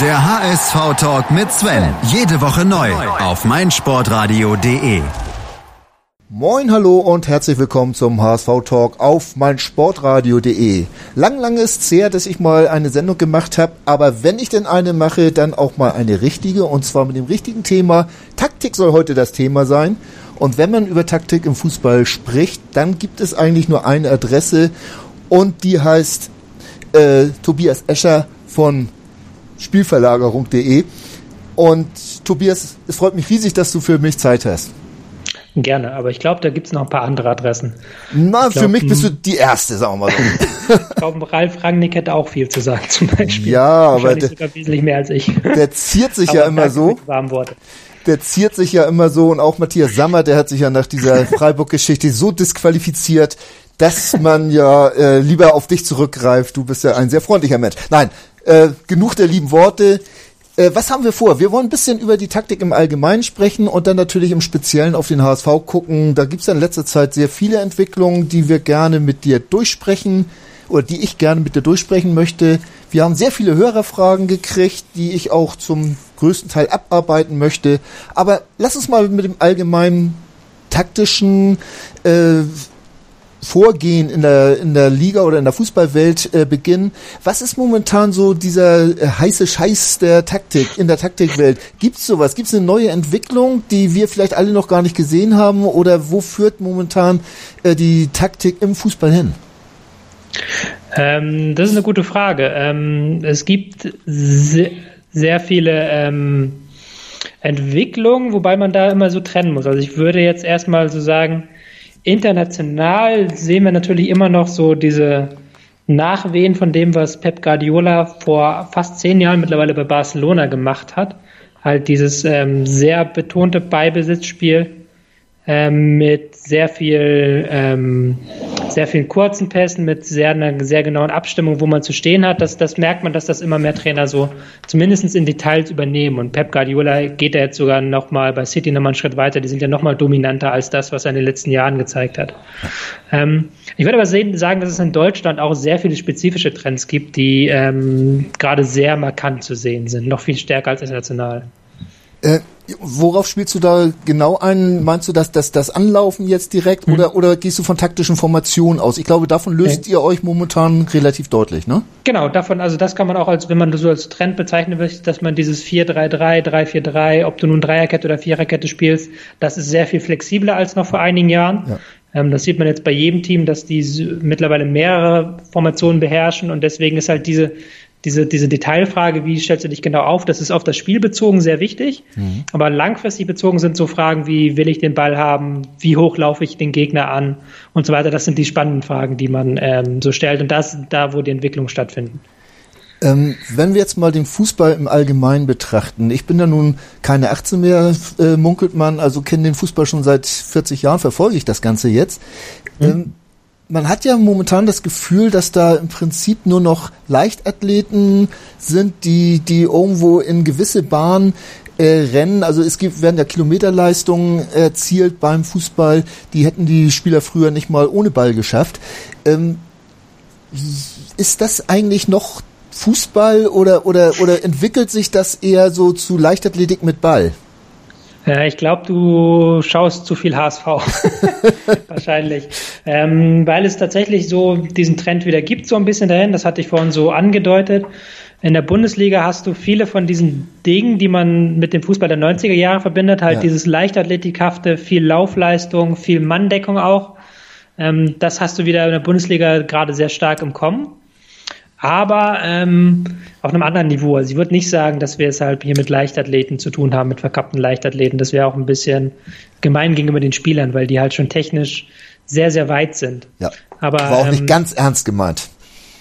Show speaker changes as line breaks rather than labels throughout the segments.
Der HSV-Talk mit Sven. Jede Woche neu auf meinsportradio.de.
Moin, hallo und herzlich willkommen zum HSV-Talk auf meinsportradio.de. Lang, lang ist es her, dass ich mal eine Sendung gemacht habe, aber wenn ich denn eine mache, dann auch mal eine richtige und zwar mit dem richtigen Thema. Taktik soll heute das Thema sein. Und wenn man über Taktik im Fußball spricht, dann gibt es eigentlich nur eine Adresse und die heißt äh, Tobias Escher von Spielverlagerung.de. Und Tobias, es freut mich riesig, dass du für mich Zeit hast.
Gerne, aber ich glaube, da gibt es noch ein paar andere Adressen.
Na, glaub, für mich bist du die Erste, sagen wir mal
so. ich glaube, Ralf Rangnick hätte auch viel zu sagen, zum Beispiel.
Ja, aber der,
sogar wesentlich mehr als ich.
Der ziert sich ja immer so.
Worte.
Der ziert sich ja immer so und auch Matthias Sammer, der hat sich ja nach dieser Freiburg-Geschichte so disqualifiziert, dass man ja äh, lieber auf dich zurückgreift. Du bist ja ein sehr freundlicher Mensch. Nein, äh, genug der lieben Worte. Äh, was haben wir vor? Wir wollen ein bisschen über die Taktik im Allgemeinen sprechen und dann natürlich im Speziellen auf den HSV gucken. Da gibt es ja in letzter Zeit sehr viele Entwicklungen, die wir gerne mit dir durchsprechen oder die ich gerne mit dir durchsprechen möchte. Wir haben sehr viele Hörerfragen gekriegt, die ich auch zum größten Teil abarbeiten möchte. Aber lass uns mal mit dem allgemeinen taktischen äh, Vorgehen in der, in der Liga oder in der Fußballwelt äh, beginnen. Was ist momentan so dieser äh, heiße Scheiß der Taktik, in der Taktikwelt? Gibt es sowas? Gibt es eine neue Entwicklung, die wir vielleicht alle noch gar nicht gesehen haben? Oder wo führt momentan äh, die Taktik im Fußball hin?
Ähm, das ist eine gute Frage. Ähm, es gibt sehr, sehr viele ähm, Entwicklungen, wobei man da immer so trennen muss. Also ich würde jetzt erstmal so sagen, international sehen wir natürlich immer noch so diese Nachwehen von dem, was Pep Guardiola vor fast zehn Jahren mittlerweile bei Barcelona gemacht hat. Halt dieses ähm, sehr betonte Beibesitzspiel ähm, mit sehr viel, ähm, sehr vielen kurzen Pässen, mit sehr einer sehr genauen Abstimmung, wo man zu stehen hat. Das, das merkt man, dass das immer mehr Trainer so zumindest in Details übernehmen. Und Pep Guardiola geht da jetzt sogar nochmal bei City nochmal einen Schritt weiter. Die sind ja nochmal dominanter als das, was er in den letzten Jahren gezeigt hat. Ähm, ich würde aber sehen, sagen, dass es in Deutschland auch sehr viele spezifische Trends gibt, die ähm, gerade sehr markant zu sehen sind, noch viel stärker als international.
Äh, worauf spielst du da genau ein? Meinst du, dass das, das Anlaufen jetzt direkt hm. oder, oder gehst du von taktischen Formationen aus? Ich glaube, davon löst okay. ihr euch momentan relativ deutlich, ne?
Genau, davon, also das kann man auch als, wenn man das so als Trend bezeichnen will, dass man dieses 4-3-3, 3-4-3, ob du nun Dreierkette oder Viererkette spielst, das ist sehr viel flexibler als noch vor einigen Jahren. Ja. Ähm, das sieht man jetzt bei jedem Team, dass die mittlerweile mehrere Formationen beherrschen und deswegen ist halt diese diese, diese Detailfrage, wie stellst du dich genau auf, das ist auf das Spiel bezogen sehr wichtig. Mhm. Aber langfristig bezogen sind so Fragen wie, will ich den Ball haben, wie hoch laufe ich den Gegner an und so weiter. Das sind die spannenden Fragen, die man ähm, so stellt. Und das da, wo die Entwicklungen stattfinden.
Ähm, wenn wir jetzt mal den Fußball im Allgemeinen betrachten, ich bin ja nun keine 18 mehr, äh, munkelt man, also kenne den Fußball schon seit 40 Jahren, verfolge ich das Ganze jetzt. Mhm. Ähm, man hat ja momentan das Gefühl, dass da im Prinzip nur noch Leichtathleten sind, die, die irgendwo in gewisse Bahnen äh, rennen. Also es gibt, werden ja Kilometerleistungen erzielt beim Fußball. Die hätten die Spieler früher nicht mal ohne Ball geschafft. Ähm, ist das eigentlich noch Fußball oder, oder, oder entwickelt sich das eher so zu Leichtathletik mit Ball?
Ja, ich glaube, du schaust zu viel HSV. Wahrscheinlich. Ähm, weil es tatsächlich so diesen Trend wieder gibt, so ein bisschen dahin. Das hatte ich vorhin so angedeutet. In der Bundesliga hast du viele von diesen Dingen, die man mit dem Fußball der 90er Jahre verbindet, halt ja. dieses Leichtathletikhafte, viel Laufleistung, viel Manndeckung auch. Ähm, das hast du wieder in der Bundesliga gerade sehr stark im Kommen aber ähm, auf einem anderen Niveau. Also ich würde nicht sagen, dass wir es halt hier mit Leichtathleten zu tun haben, mit verkappten Leichtathleten. Das wäre auch ein bisschen gemein gegenüber den Spielern, weil die halt schon technisch sehr, sehr weit sind.
Ja. Aber war auch ähm, nicht ganz ernst gemeint.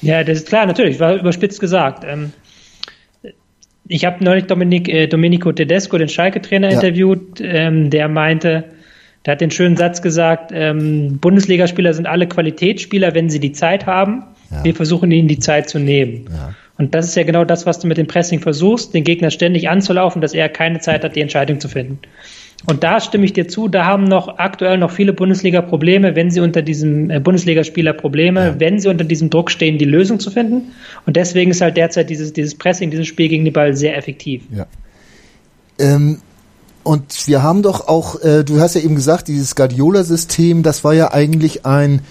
Ja, das ist klar, natürlich, war überspitzt gesagt. Ähm, ich habe neulich Dominik, äh, Domenico Tedesco, den Schalke-Trainer, ja. interviewt, ähm, der meinte, der hat den schönen Satz gesagt, ähm, Bundesligaspieler sind alle Qualitätsspieler, wenn sie die Zeit haben. Ja. Wir versuchen ihnen die Zeit zu nehmen. Ja. Und das ist ja genau das, was du mit dem Pressing versuchst, den Gegner ständig anzulaufen, dass er keine Zeit hat, die Entscheidung zu finden. Und da stimme ich dir zu, da haben noch aktuell noch viele Bundesliga Probleme, wenn sie unter diesem äh, Bundesligaspieler Probleme, ja. wenn sie unter diesem Druck stehen, die Lösung zu finden. Und deswegen ist halt derzeit dieses, dieses Pressing, dieses Spiel gegen den Ball sehr effektiv.
Ja. Ähm, und wir haben doch auch, äh, du hast ja eben gesagt, dieses Guardiola-System, das war ja eigentlich ein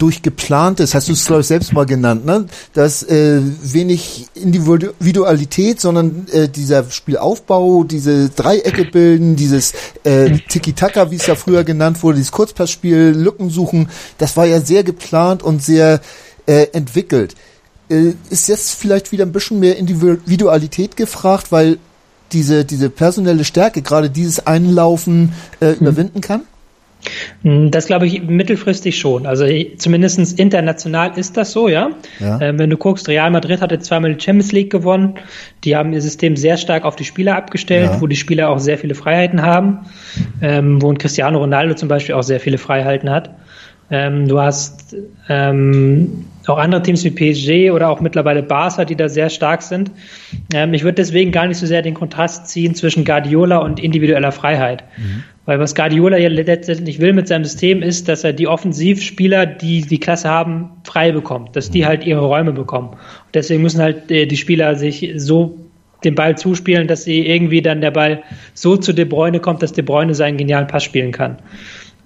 durchgeplantes, hast du es glaube ich selbst mal genannt, ne? Das äh, wenig Individualität, sondern äh, dieser Spielaufbau, diese Dreiecke bilden, dieses äh, Tiki-Taka, wie es ja früher genannt wurde, dieses Kurzpassspiel, Lücken suchen, das war ja sehr geplant und sehr äh, entwickelt. Äh, ist jetzt vielleicht wieder ein bisschen mehr Individualität gefragt, weil diese, diese personelle Stärke, gerade dieses Einlaufen äh, überwinden kann?
Hm, das glaube ich mittelfristig schon. Also zumindest international ist das so, ja. ja. Ähm, wenn du guckst, Real Madrid hatte zweimal die Champions League gewonnen. Die haben ihr System sehr stark auf die Spieler abgestellt, ja. wo die Spieler auch sehr viele Freiheiten haben, ähm, wo ein Cristiano Ronaldo zum Beispiel auch sehr viele Freiheiten hat. Ähm, du hast ähm, auch andere Teams wie PSG oder auch mittlerweile Barca, die da sehr stark sind. Ähm, ich würde deswegen gar nicht so sehr den Kontrast ziehen zwischen Guardiola und individueller Freiheit. Mhm. Weil was Guardiola ja letztendlich will mit seinem System ist, dass er die Offensivspieler, die die Klasse haben, frei bekommt, dass die mhm. halt ihre Räume bekommen. Und deswegen müssen halt äh, die Spieler sich so den Ball zuspielen, dass sie irgendwie dann der Ball so zu De Bruyne kommt, dass De Bruyne seinen genialen Pass spielen kann.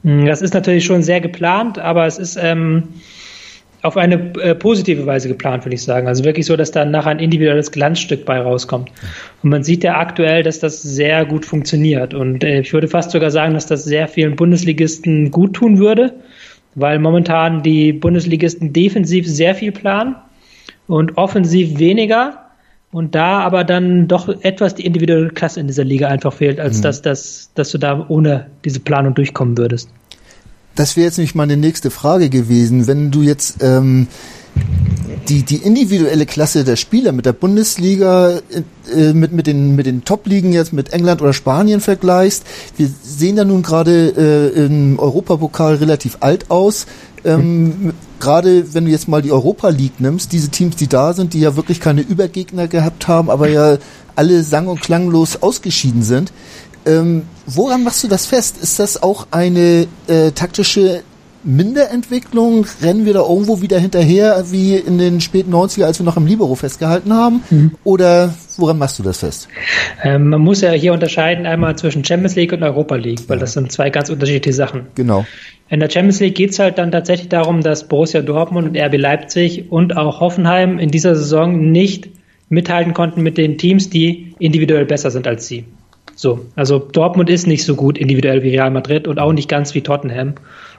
Hm, das ist natürlich schon sehr geplant, aber es ist ähm, auf eine äh, positive Weise geplant, würde ich sagen. Also wirklich so, dass da nachher ein individuelles Glanzstück bei rauskommt. Und man sieht ja aktuell, dass das sehr gut funktioniert. Und äh, ich würde fast sogar sagen, dass das sehr vielen Bundesligisten gut tun würde, weil momentan die Bundesligisten defensiv sehr viel planen und offensiv weniger. Und da aber dann doch etwas die individuelle Klasse in dieser Liga einfach fehlt, als mhm. dass, dass, dass du da ohne diese Planung durchkommen würdest.
Das wäre jetzt nämlich meine nächste Frage gewesen. Wenn du jetzt ähm, die, die individuelle Klasse der Spieler mit der Bundesliga, äh, mit, mit den, mit den Top-Ligen jetzt mit England oder Spanien vergleichst, wir sehen ja nun gerade äh, im Europapokal relativ alt aus. Ähm, gerade wenn du jetzt mal die Europa League nimmst, diese Teams, die da sind, die ja wirklich keine Übergegner gehabt haben, aber ja alle sang- und klanglos ausgeschieden sind. Ähm, woran machst du das fest? Ist das auch eine äh, taktische Minderentwicklung? Rennen wir da irgendwo wieder hinterher, wie in den späten 90er, als wir noch im Libero festgehalten haben? Mhm. Oder woran machst du das fest?
Ähm, man muss ja hier unterscheiden einmal zwischen Champions League und Europa League, weil ja. das sind zwei ganz unterschiedliche Sachen.
Genau.
In der Champions League geht es halt dann tatsächlich darum, dass Borussia Dortmund und RB Leipzig und auch Hoffenheim in dieser Saison nicht mithalten konnten mit den Teams, die individuell besser sind als sie. So, also Dortmund ist nicht so gut individuell wie Real Madrid und auch nicht ganz wie Tottenham.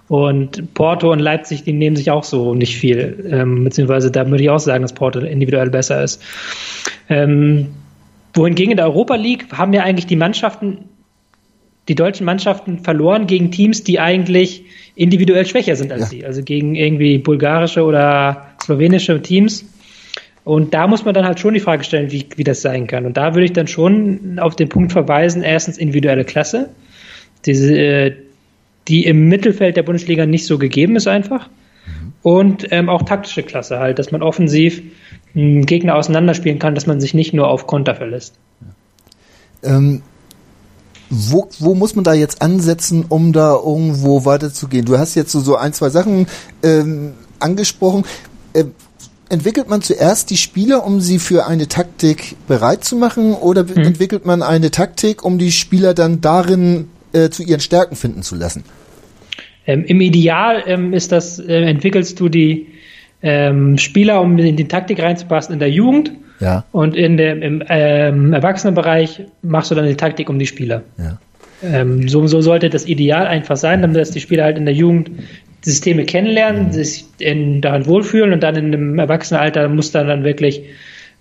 Und Porto und Leipzig, die nehmen sich auch so nicht viel. Ähm, beziehungsweise da würde ich auch sagen, dass Porto individuell besser ist. Ähm, wohingegen in der Europa League haben ja eigentlich die Mannschaften, die deutschen Mannschaften verloren gegen Teams, die eigentlich individuell schwächer sind als ja. sie. Also gegen irgendwie bulgarische oder slowenische Teams. Und da muss man dann halt schon die Frage stellen, wie, wie das sein kann. Und da würde ich dann schon auf den Punkt verweisen, erstens individuelle Klasse, diese, äh, die im Mittelfeld der Bundesliga nicht so gegeben ist einfach. Mhm. Und ähm, auch taktische Klasse halt, dass man offensiv einen Gegner auseinanderspielen kann, dass man sich nicht nur auf Konter verlässt.
Ähm, wo, wo muss man da jetzt ansetzen, um da irgendwo weiterzugehen? Du hast jetzt so, so ein, zwei Sachen ähm, angesprochen. Äh, entwickelt man zuerst die Spieler, um sie für eine Taktik bereit zu machen, oder mhm. entwickelt man eine Taktik, um die Spieler dann darin äh, zu ihren Stärken finden zu lassen?
Ähm, Im Ideal ähm, ist das, äh, entwickelst du die ähm, Spieler, um in die Taktik reinzupassen in der Jugend.
Ja.
Und in dem, im ähm, Erwachsenenbereich machst du dann die Taktik um die Spieler.
Ja.
Ähm, so, so sollte das Ideal einfach sein, damit die Spieler halt in der Jugend Systeme kennenlernen, sich in, daran wohlfühlen und dann in einem Erwachsenenalter muss dann, dann wirklich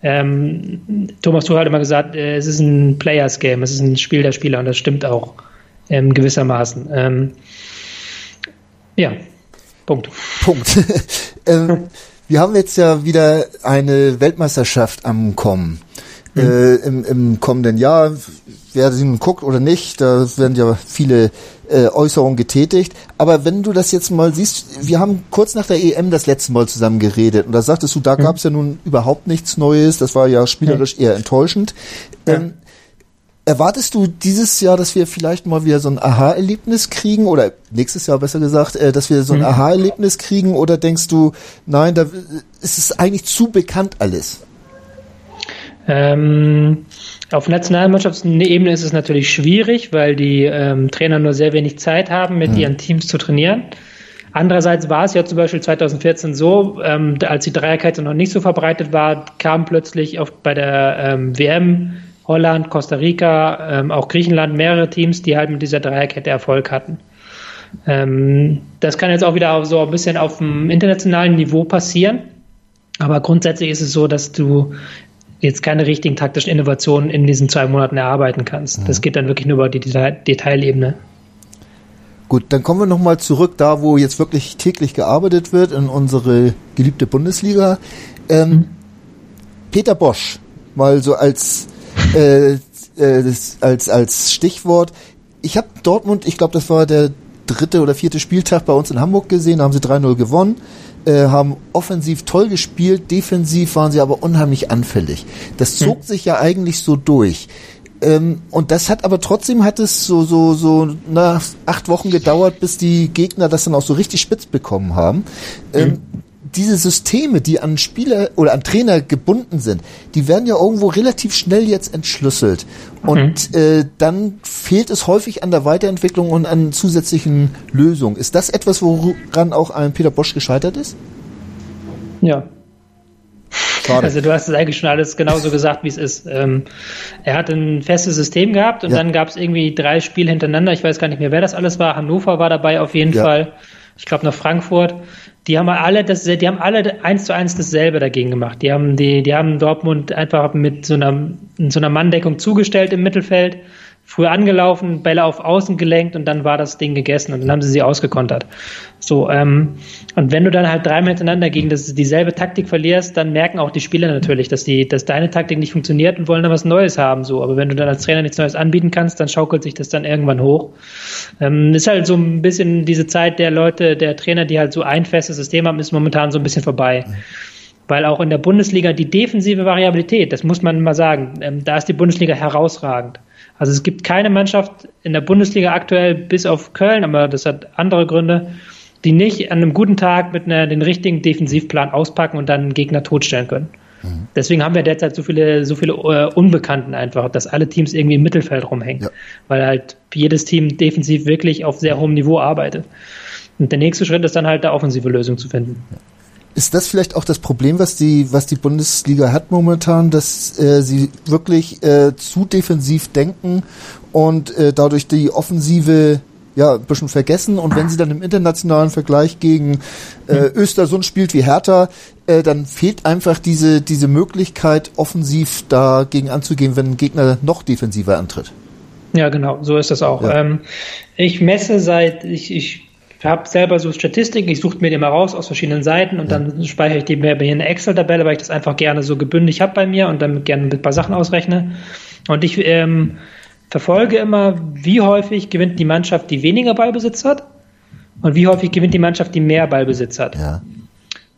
ähm, Thomas Tuchel hat immer gesagt, äh, es ist ein Players Game, es ist ein Spiel der Spieler und das stimmt auch ähm, gewissermaßen. Ähm, ja, Punkt.
Punkt. ähm, wir haben jetzt ja wieder eine Weltmeisterschaft am Kommen. Mhm. Äh, im, im kommenden Jahr, wer sie nun guckt oder nicht, da werden ja viele äh, Äußerungen getätigt. Aber wenn du das jetzt mal siehst, wir haben kurz nach der EM das letzte Mal zusammen geredet und da sagtest du, da mhm. gab es ja nun überhaupt nichts Neues, das war ja spielerisch eher enttäuschend. Ähm, Erwartest du dieses Jahr, dass wir vielleicht mal wieder so ein Aha-Erlebnis kriegen oder nächstes Jahr besser gesagt, äh, dass wir so ein mhm. Aha-Erlebnis kriegen oder denkst du, nein, da ist es eigentlich zu bekannt alles?
Ähm, auf Nationalmannschaftsebene ist es natürlich schwierig, weil die ähm, Trainer nur sehr wenig Zeit haben, mit mhm. ihren Teams zu trainieren. Andererseits war es ja zum Beispiel 2014 so, ähm, als die Dreierkette noch nicht so verbreitet war, kam plötzlich auf, bei der ähm, WM Holland, Costa Rica, ähm, auch Griechenland, mehrere Teams, die halt mit dieser Dreierkette Erfolg hatten. Ähm, das kann jetzt auch wieder so ein bisschen auf dem internationalen Niveau passieren. Aber grundsätzlich ist es so, dass du jetzt keine richtigen taktischen Innovationen in diesen zwei Monaten erarbeiten kannst. Mhm. Das geht dann wirklich nur über die Detailebene.
Gut, dann kommen wir nochmal zurück da, wo jetzt wirklich täglich gearbeitet wird, in unsere geliebte Bundesliga. Ähm, mhm. Peter Bosch, mal so als äh, äh, als, als Stichwort. Ich habe Dortmund, ich glaube, das war der dritte oder vierte Spieltag bei uns in Hamburg gesehen, da haben sie 3-0 gewonnen, äh, haben offensiv toll gespielt, defensiv waren sie aber unheimlich anfällig. Das hm. zog hm. sich ja eigentlich so durch. Ähm, und das hat aber trotzdem hat es so, so, so nach acht Wochen gedauert, bis die Gegner das dann auch so richtig spitz bekommen haben. Ähm, hm diese Systeme, die an Spieler oder an Trainer gebunden sind, die werden ja irgendwo relativ schnell jetzt entschlüsselt. Und mhm. äh, dann fehlt es häufig an der Weiterentwicklung und an zusätzlichen Lösungen. Ist das etwas, woran auch ein Peter Bosch gescheitert ist?
Ja. Schade. Also du hast es eigentlich schon alles genauso gesagt, wie es ist. Ähm, er hat ein festes System gehabt und ja. dann gab es irgendwie drei Spiele hintereinander. Ich weiß gar nicht mehr, wer das alles war. Hannover war dabei auf jeden ja. Fall. Ich glaube noch Frankfurt die haben alle das, die haben alle eins zu eins dasselbe dagegen gemacht. Die haben die, die haben Dortmund einfach mit so einer, so einer Manndeckung zugestellt im Mittelfeld früh angelaufen, Bälle auf Außen gelenkt und dann war das Ding gegessen und dann haben sie sie ausgekontert. So, ähm, und wenn du dann halt dreimal hintereinander gegen das, dieselbe Taktik verlierst, dann merken auch die Spieler natürlich, dass die, dass deine Taktik nicht funktioniert und wollen dann was Neues haben. So, aber wenn du dann als Trainer nichts Neues anbieten kannst, dann schaukelt sich das dann irgendwann hoch. Ähm, ist halt so ein bisschen diese Zeit der Leute, der Trainer, die halt so ein festes System haben, ist momentan so ein bisschen vorbei. Weil auch in der Bundesliga die defensive Variabilität, das muss man mal sagen, ähm, da ist die Bundesliga herausragend. Also es gibt keine Mannschaft in der Bundesliga aktuell, bis auf Köln, aber das hat andere Gründe, die nicht an einem guten Tag mit einer, den richtigen Defensivplan auspacken und dann einen Gegner totstellen können. Mhm. Deswegen haben wir derzeit so viele, so viele äh, Unbekannten einfach, dass alle Teams irgendwie im Mittelfeld rumhängen, ja. weil halt jedes Team defensiv wirklich auf sehr hohem Niveau arbeitet. Und der nächste Schritt ist dann halt, eine offensive Lösung zu finden.
Ja. Ist das vielleicht auch das Problem, was die, was die Bundesliga hat momentan, dass äh, sie wirklich äh, zu defensiv denken und äh, dadurch die Offensive ja, ein bisschen vergessen und wenn sie dann im internationalen Vergleich gegen äh, Östersund spielt wie Hertha, äh, dann fehlt einfach diese, diese Möglichkeit, offensiv dagegen anzugehen, wenn ein Gegner noch defensiver antritt.
Ja, genau, so ist das auch. Ja. Ähm, ich messe seit, ich, ich habe selber so Statistiken, ich suche mir die mal raus aus verschiedenen Seiten und dann speichere ich die mir in eine Excel-Tabelle, weil ich das einfach gerne so gebündig habe bei mir und dann gerne ein paar Sachen ausrechne. Und ich ähm, verfolge immer, wie häufig gewinnt die Mannschaft, die weniger Ballbesitz hat und wie häufig gewinnt die Mannschaft, die mehr Ballbesitz hat. Ja.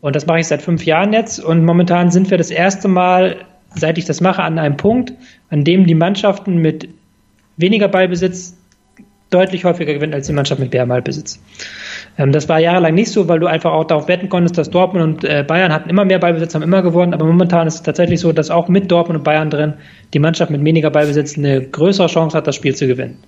Und das mache ich seit fünf Jahren jetzt und momentan sind wir das erste Mal, seit ich das mache, an einem Punkt, an dem die Mannschaften mit weniger Ballbesitz deutlich häufiger gewinnt als die Mannschaft mit mehr Ballbesitz. Ähm, das war jahrelang nicht so, weil du einfach auch darauf wetten konntest, dass Dortmund und äh, Bayern hatten immer mehr Ballbesitz, haben immer gewonnen, aber momentan ist es tatsächlich so, dass auch mit Dortmund und Bayern drin die Mannschaft mit weniger Ballbesitz eine größere Chance hat, das Spiel zu gewinnen.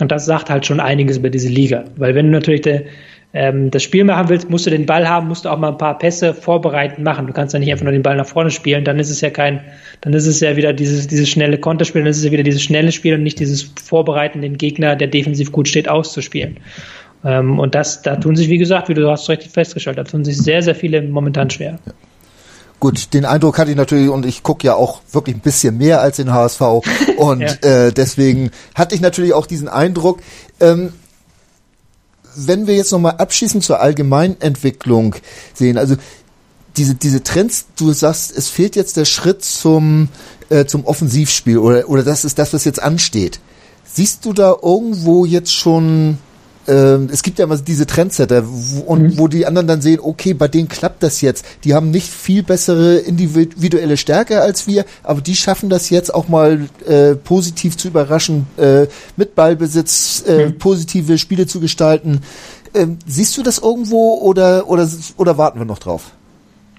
Und das sagt halt schon einiges über diese Liga, weil wenn du natürlich der, ähm, das Spiel machen willst, musst du den Ball haben, musst du auch mal ein paar Pässe vorbereiten machen. Du kannst ja nicht einfach nur den Ball nach vorne spielen, dann ist es ja kein, dann ist es ja wieder dieses, dieses schnelle Konterspiel, dann ist es ja wieder dieses schnelle Spiel und nicht dieses Vorbereiten, den Gegner, der defensiv gut steht, auszuspielen. Ähm, und das, da tun sich, wie gesagt, wie du hast richtig festgestellt, da tun sich sehr, sehr viele momentan schwer. Ja.
Gut, den Eindruck hatte ich natürlich und ich gucke ja auch wirklich ein bisschen mehr als den HSV und ja. äh, deswegen hatte ich natürlich auch diesen Eindruck. Ähm, wenn wir jetzt nochmal abschließend zur Allgemeinentwicklung sehen, also diese, diese Trends, du sagst, es fehlt jetzt der Schritt zum, äh, zum Offensivspiel oder, oder das ist das, was jetzt ansteht. Siehst du da irgendwo jetzt schon ähm, es gibt ja immer diese Trendsetter, wo, und mhm. wo die anderen dann sehen, okay, bei denen klappt das jetzt. Die haben nicht viel bessere individuelle Stärke als wir, aber die schaffen das jetzt auch mal äh, positiv zu überraschen, äh, mit Ballbesitz äh, mhm. positive Spiele zu gestalten. Ähm, siehst du das irgendwo oder, oder, oder warten wir noch drauf?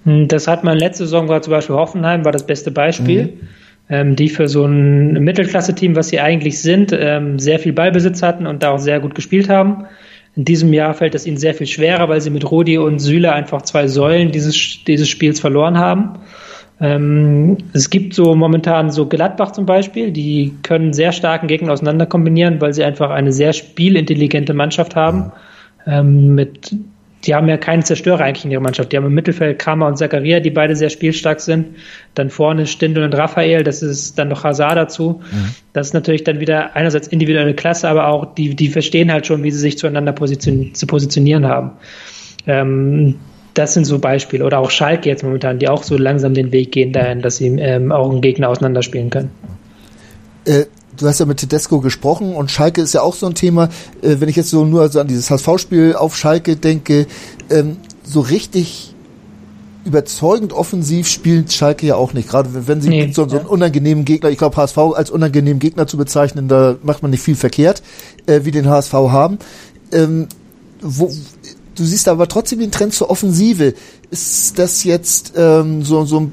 Hm, das hat man letzte Saison war zum Beispiel Hoffenheim, war das beste Beispiel. Mhm. Ähm, die für so ein Mittelklasse-Team, was sie eigentlich sind, ähm, sehr viel Ballbesitz hatten und da auch sehr gut gespielt haben. In diesem Jahr fällt es ihnen sehr viel schwerer, weil sie mit Rudi und Süle einfach zwei Säulen dieses, dieses Spiels verloren haben. Ähm, es gibt so momentan so Gladbach zum Beispiel, die können sehr starken Gegner auseinander kombinieren, weil sie einfach eine sehr spielintelligente Mannschaft haben. Ähm, mit die haben ja keinen Zerstörer eigentlich in ihrer Mannschaft. Die haben im Mittelfeld Kramer und Zakaria, die beide sehr spielstark sind. Dann vorne Stindl und Raphael, das ist dann noch Hazard dazu. Mhm. Das ist natürlich dann wieder einerseits individuelle Klasse, aber auch die, die verstehen halt schon, wie sie sich zueinander positionieren, zu positionieren haben. Ähm, das sind so Beispiele. Oder auch Schalke jetzt momentan, die auch so langsam den Weg gehen dahin, dass sie ähm, auch einen Gegner auseinanderspielen können.
Äh, du hast ja mit Tedesco gesprochen und Schalke ist ja auch so ein Thema. Äh, wenn ich jetzt so nur so an dieses HSV-Spiel auf Schalke denke, ähm, so richtig überzeugend offensiv spielt Schalke ja auch nicht. Gerade wenn sie nee, so, so einen unangenehmen Gegner, ich glaube HSV als unangenehmen Gegner zu bezeichnen, da macht man nicht viel verkehrt, äh, wie den HSV haben. Ähm, wo, du siehst aber trotzdem den Trend zur Offensive. Ist das jetzt ähm, so, so ein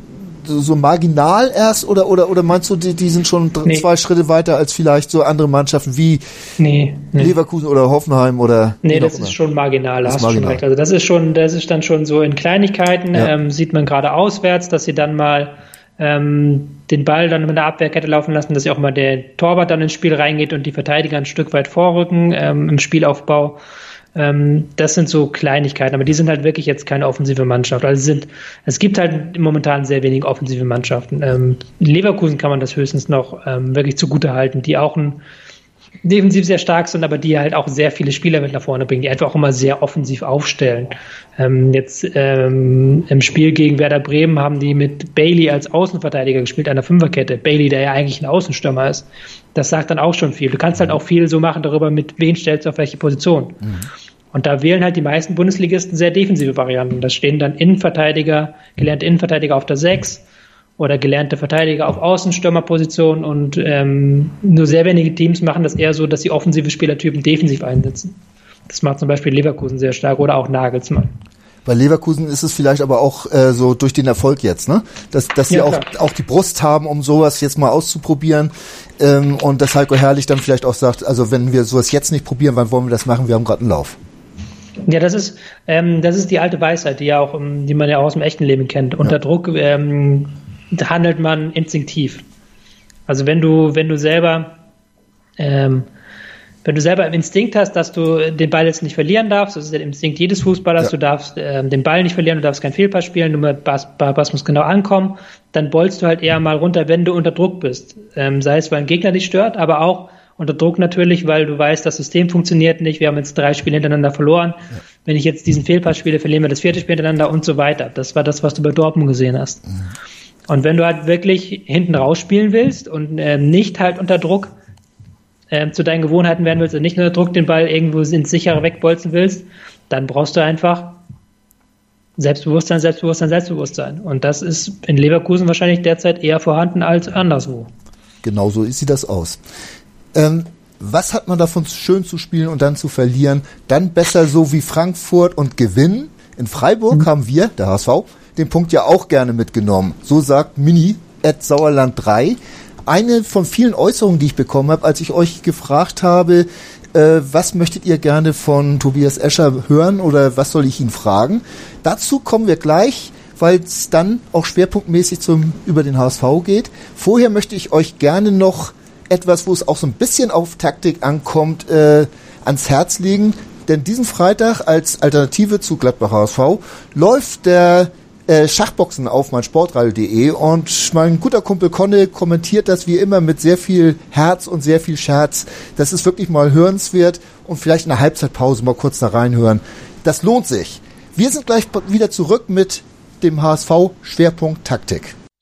so marginal erst oder oder oder meinst du, die, die sind schon nee. zwei Schritte weiter als vielleicht so andere Mannschaften wie nee, nee. Leverkusen oder Hoffenheim oder?
Nee, das ist schon marginal, das hast marginal. schon recht. Also das ist schon, das ist dann schon so in Kleinigkeiten, ja. ähm, sieht man gerade auswärts, dass sie dann mal ähm, den Ball dann mit der Abwehrkette laufen lassen, dass ja auch mal der Torwart dann ins Spiel reingeht und die Verteidiger ein Stück weit vorrücken ähm, im Spielaufbau. Ähm, das sind so Kleinigkeiten, aber die sind halt wirklich jetzt keine offensive Mannschaft. Also sind, es gibt halt momentan sehr wenig offensive Mannschaften. Ähm, Leverkusen kann man das höchstens noch ähm, wirklich zugute halten, die auch ein defensiv sehr stark sind, aber die halt auch sehr viele Spieler mit nach vorne bringen, die einfach auch immer sehr offensiv aufstellen. Ähm, jetzt ähm, im Spiel gegen Werder Bremen haben die mit Bailey als Außenverteidiger gespielt, einer Fünferkette. Bailey, der ja eigentlich ein Außenstürmer ist. Das sagt dann auch schon viel. Du kannst halt auch viel so machen darüber, mit wen stellst du auf welche Position. Mhm. Und da wählen halt die meisten Bundesligisten sehr defensive Varianten. Da stehen dann Innenverteidiger, gelernte Innenverteidiger auf der 6 oder gelernte Verteidiger auf Außenstürmerposition und ähm, nur sehr wenige Teams machen das eher so, dass sie offensive Spielertypen defensiv einsetzen. Das macht zum Beispiel Leverkusen sehr stark oder auch Nagelsmann.
Bei Leverkusen ist es vielleicht aber auch äh, so durch den Erfolg jetzt, ne? Dass, dass sie ja, auch, auch die Brust haben, um sowas jetzt mal auszuprobieren. Ähm, und dass Heiko Herrlich dann vielleicht auch sagt, also wenn wir sowas jetzt nicht probieren, wann wollen wir das machen? Wir haben gerade einen Lauf.
Ja, das ist, ähm, das ist die alte Weisheit, die ja auch, ähm, die man ja auch aus dem echten Leben kennt. Unter ja. Druck ähm, handelt man instinktiv. Also wenn du, wenn du selber, ähm, wenn du selber im Instinkt hast, dass du den Ball jetzt nicht verlieren darfst, das ist der Instinkt jedes Fußballers, ja. du darfst ähm, den Ball nicht verlieren, du darfst keinen Fehlpass spielen, du Bass, Bass muss genau ankommen, dann bolst du halt eher mal runter, wenn du unter Druck bist. Ähm, sei es, weil ein Gegner dich stört, aber auch unter Druck natürlich, weil du weißt, das System funktioniert nicht. Wir haben jetzt drei Spiele hintereinander verloren. Ja. Wenn ich jetzt diesen Fehlpass spiele, verlieren wir das vierte Spiel hintereinander und so weiter. Das war das, was du bei Dortmund gesehen hast. Mhm. Und wenn du halt wirklich hinten rausspielen willst und äh, nicht halt unter Druck äh, zu deinen Gewohnheiten werden willst und nicht unter Druck den Ball irgendwo ins sichere wegbolzen willst, dann brauchst du einfach Selbstbewusstsein, Selbstbewusstsein, Selbstbewusstsein. Und das ist in Leverkusen wahrscheinlich derzeit eher vorhanden als anderswo.
Genauso sieht das aus. Ähm, was hat man davon schön zu spielen und dann zu verlieren? Dann besser so wie Frankfurt und gewinnen. In Freiburg mhm. haben wir, der HSV, den Punkt ja auch gerne mitgenommen. So sagt Mini at Sauerland 3. Eine von vielen Äußerungen, die ich bekommen habe, als ich euch gefragt habe, äh, was möchtet ihr gerne von Tobias Escher hören oder was soll ich ihn fragen? Dazu kommen wir gleich weil es dann auch schwerpunktmäßig zum über den HSV geht. Vorher möchte ich euch gerne noch etwas, wo es auch so ein bisschen auf Taktik ankommt, äh, ans Herz legen. Denn diesen Freitag als Alternative zu Gladbach HSV läuft der äh, Schachboxen auf meinsportradio.de und mein guter Kumpel Conne kommentiert das wie immer mit sehr viel Herz und sehr viel Scherz. Das ist wirklich mal hörenswert und vielleicht in der Halbzeitpause mal kurz da reinhören. Das lohnt sich. Wir sind gleich wieder zurück mit dem HSV Schwerpunkt Taktik.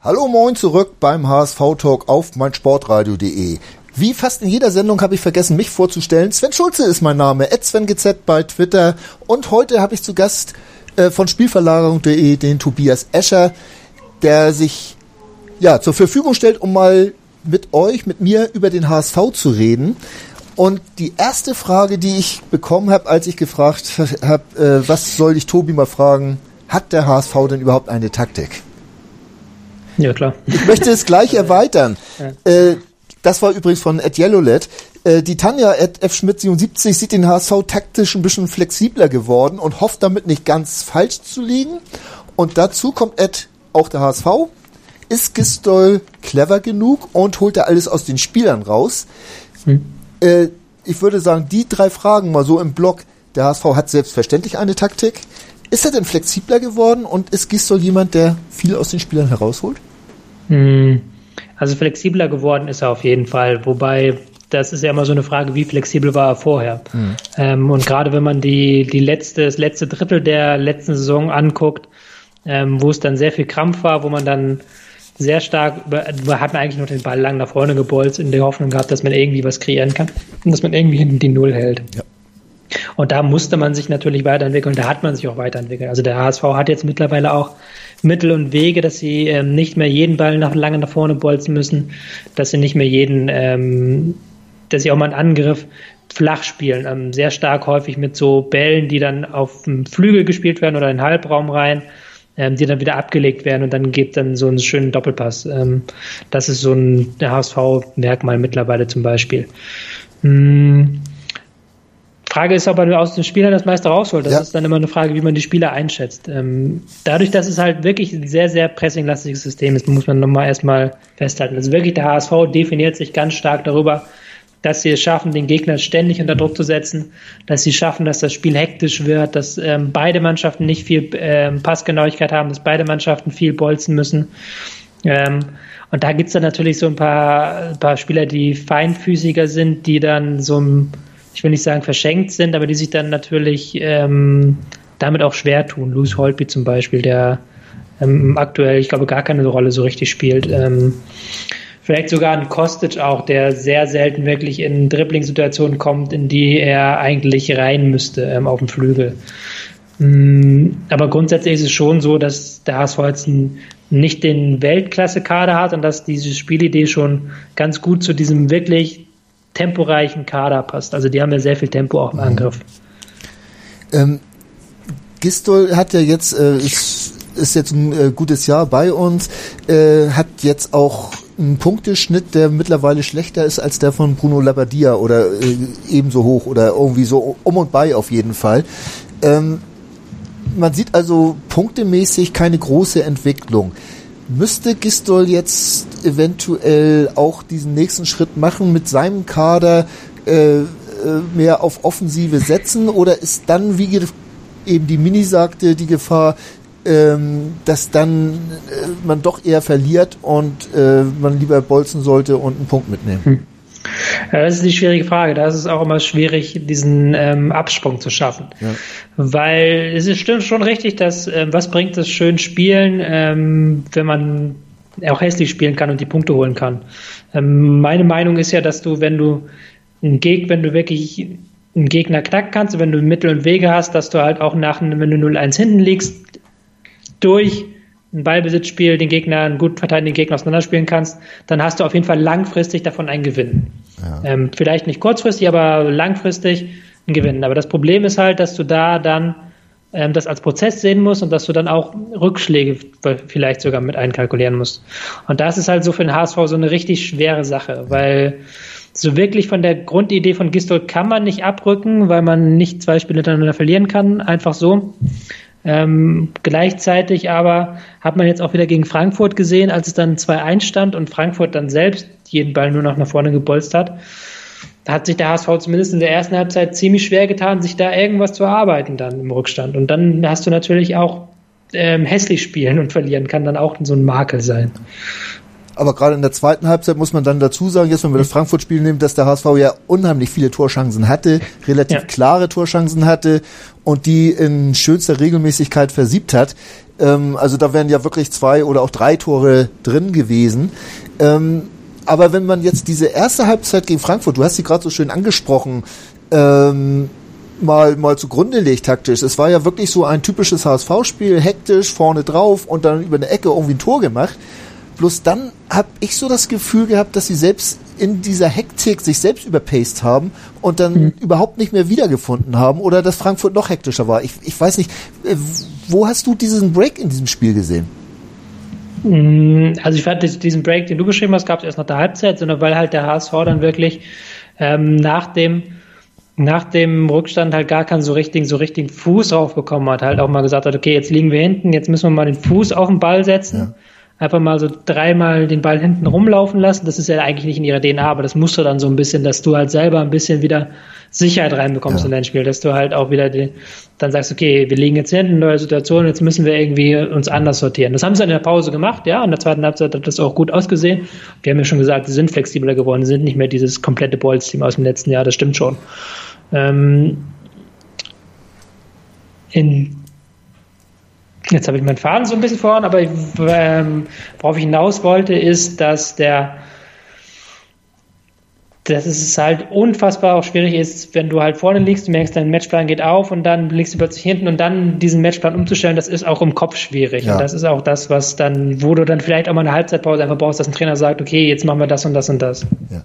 Hallo moin zurück beim HSV Talk auf meinsportradio.de. Wie fast in jeder Sendung habe ich vergessen, mich vorzustellen. Sven Schulze ist mein Name, SvenGZ bei Twitter. Und heute habe ich zu Gast äh, von Spielverlagerung.de den Tobias Escher, der sich ja zur Verfügung stellt, um mal mit euch, mit mir über den HSV zu reden. Und die erste Frage, die ich bekommen habe, als ich gefragt habe, äh, was soll ich Tobi mal fragen, hat der HSV denn überhaupt eine Taktik?
Ja, klar.
Ich möchte es gleich erweitern. Ja. Äh, das war übrigens von Ed Yellowlet. Äh, die Tanja Ed F. Schmidt 77 sieht den HSV taktisch ein bisschen flexibler geworden und hofft damit nicht ganz falsch zu liegen. Und dazu kommt Ed, auch der HSV, ist Gistol clever genug und holt da alles aus den Spielern raus. Hm. Äh, ich würde sagen, die drei Fragen mal so im Block. Der HSV hat selbstverständlich eine Taktik. Ist er denn flexibler geworden und ist Gistol jemand, der viel aus den Spielern herausholt?
Hm. Also flexibler geworden ist er auf jeden Fall, wobei das ist ja immer so eine Frage, wie flexibel war er vorher. Mhm. Ähm, und gerade wenn man die, die letzte, das letzte Drittel der letzten Saison anguckt, ähm, wo es dann sehr viel Krampf war, wo man dann sehr stark, hat man eigentlich noch den Ball lang nach vorne gebolzt, in der Hoffnung gehabt, dass man irgendwie was kreieren kann und dass man irgendwie hinten die Null hält. Ja. Und da musste man sich natürlich weiterentwickeln, da hat man sich auch weiterentwickelt. Also der HSV hat jetzt mittlerweile auch Mittel und Wege, dass sie ähm, nicht mehr jeden Ball nach, lange nach vorne bolzen müssen, dass sie nicht mehr jeden, ähm, dass sie auch mal einen Angriff flach spielen, ähm, sehr stark häufig mit so Bällen, die dann auf dem Flügel gespielt werden oder in den Halbraum rein, ähm, die dann wieder abgelegt werden und dann geht dann so einen schönen Doppelpass. Ähm, das ist so ein HSV-Merkmal mittlerweile zum Beispiel. Hm. Frage ist, ob er aus den Spielern das meiste rausholt. Das ja. ist dann immer eine Frage, wie man die Spieler einschätzt. Ähm, dadurch, dass es halt wirklich ein sehr, sehr pressinglastiges System ist, muss man nochmal erstmal festhalten. Also wirklich der HSV definiert sich ganz stark darüber, dass sie es schaffen, den Gegner ständig unter Druck zu setzen, dass sie schaffen, dass das Spiel hektisch wird, dass ähm, beide Mannschaften nicht viel ähm, Passgenauigkeit haben, dass beide Mannschaften viel bolzen müssen. Ähm, und da gibt's dann natürlich so ein paar, ein paar Spieler, die feinfüßiger sind, die dann so ein ich will nicht sagen verschenkt sind, aber die sich dann natürlich ähm, damit auch schwer tun. Louis Holtby zum Beispiel, der ähm, aktuell, ich glaube, gar keine Rolle so richtig spielt. Ähm, vielleicht sogar ein Kostic auch, der sehr selten wirklich in Dribbling-Situationen kommt, in die er eigentlich rein müsste ähm, auf dem Flügel. Mm, aber grundsätzlich ist es schon so, dass der HSV jetzt nicht den Weltklasse-Kader hat und dass diese Spielidee schon ganz gut zu diesem wirklich temporeichen Kader passt. Also die haben ja sehr viel Tempo auch im Angriff.
Ähm, Gistol hat ja jetzt, äh, ist, ist jetzt ein äh, gutes Jahr bei uns, äh, hat jetzt auch einen Punkteschnitt, der mittlerweile schlechter ist als der von Bruno Labbadia oder äh, ebenso hoch oder irgendwie so um und bei auf jeden Fall. Ähm, man sieht also punktemäßig keine große Entwicklung. Müsste Gistol jetzt eventuell auch diesen nächsten Schritt machen mit seinem Kader äh, äh, mehr auf Offensive setzen oder ist dann, wie eben die Mini sagte, die Gefahr, ähm, dass dann äh, man doch eher verliert und äh, man lieber bolzen sollte und einen Punkt mitnehmen?
Ja, das ist die schwierige Frage. Da ist es auch immer schwierig, diesen ähm, Absprung zu schaffen. Ja. Weil es ist stimmt schon richtig, dass ähm, was bringt es schön spielen, ähm, wenn man auch hässlich spielen kann und die Punkte holen kann. Ähm, meine Meinung ist ja, dass du, wenn du einen Geg, wenn du wirklich einen Gegner knacken kannst, wenn du Mittel und Wege hast, dass du halt auch nach, wenn du 0-1 hinten liegst, durch ein Ballbesitzspiel den Gegner, einen gut verteidigenden Gegner auseinanderspielen kannst, dann hast du auf jeden Fall langfristig davon einen Gewinn. Ja. Ähm, vielleicht nicht kurzfristig, aber langfristig einen Gewinn. Aber das Problem ist halt, dass du da dann ähm, das als Prozess sehen musst und dass du dann auch Rückschläge vielleicht sogar mit einkalkulieren musst. Und das ist halt so für den HSV so eine richtig schwere Sache, weil so wirklich von der Grundidee von Gistol kann man nicht abrücken, weil man nicht zwei Spiele hintereinander verlieren kann, einfach so. Ähm, gleichzeitig aber hat man jetzt auch wieder gegen Frankfurt gesehen, als es dann 2-1 stand und Frankfurt dann selbst jeden Ball nur noch nach vorne gebolzt hat. Da hat sich der HSV zumindest in der ersten Halbzeit ziemlich schwer getan, sich da irgendwas zu erarbeiten dann im Rückstand. Und dann hast du natürlich auch ähm, hässlich spielen und verlieren, kann dann auch so ein Makel sein.
Aber gerade in der zweiten Halbzeit muss man dann dazu sagen, jetzt wenn wir das Frankfurt-Spiel nehmen, dass der HSV ja unheimlich viele Torchancen hatte, relativ ja. klare Torchancen hatte und die in schönster Regelmäßigkeit versiebt hat. Ähm, also da wären ja wirklich zwei oder auch drei Tore drin gewesen. Ähm, aber wenn man jetzt diese erste Halbzeit gegen Frankfurt, du hast sie gerade so schön angesprochen, ähm, mal, mal zugrunde legt taktisch. Es war ja wirklich so ein typisches HSV-Spiel, hektisch, vorne drauf und dann über eine Ecke irgendwie ein Tor gemacht. Bloß dann habe ich so das Gefühl gehabt, dass sie selbst in dieser Hektik sich selbst überpaced haben und dann mhm. überhaupt nicht mehr wiedergefunden haben oder dass Frankfurt noch hektischer war. Ich, ich weiß nicht, äh, wo hast du diesen Break in diesem Spiel gesehen?
Mm, also ich fand diesen Break, den du beschrieben hast, gab es erst nach der Halbzeit, sondern weil halt der HSV dann wirklich ähm, nach dem nach dem Rückstand halt gar keinen so richtigen, so richtigen Fuß draufbekommen hat, halt auch mal gesagt hat, okay, jetzt liegen wir hinten, jetzt müssen wir mal den Fuß auf den Ball setzen. Ja einfach mal so dreimal den Ball hinten rumlaufen lassen. Das ist ja eigentlich nicht in ihrer DNA, aber das musst du dann so ein bisschen, dass du halt selber ein bisschen wieder Sicherheit reinbekommst ja. in dein Spiel, dass du halt auch wieder die, dann sagst, okay, wir liegen jetzt hinten, neue Situation, jetzt müssen wir irgendwie uns anders sortieren. Das haben sie in der Pause gemacht, ja, in der zweiten Halbzeit hat das auch gut ausgesehen. Wir haben ja schon gesagt, sie sind flexibler geworden, sie sind nicht mehr dieses komplette Bolz-Team aus dem letzten Jahr, das stimmt schon. Ähm, in Jetzt habe ich meinen Faden so ein bisschen vorn, aber ähm, worauf ich hinaus wollte, ist, dass der dass es halt unfassbar auch schwierig ist, wenn du halt vorne liegst, du merkst, dein Matchplan geht auf und dann liegst du plötzlich hinten und dann diesen Matchplan umzustellen, das ist auch im Kopf schwierig. Ja. Und das ist auch das, was dann, wo du dann vielleicht auch mal eine Halbzeitpause einfach brauchst, dass ein Trainer sagt, okay, jetzt machen wir das und das und das.
Ja.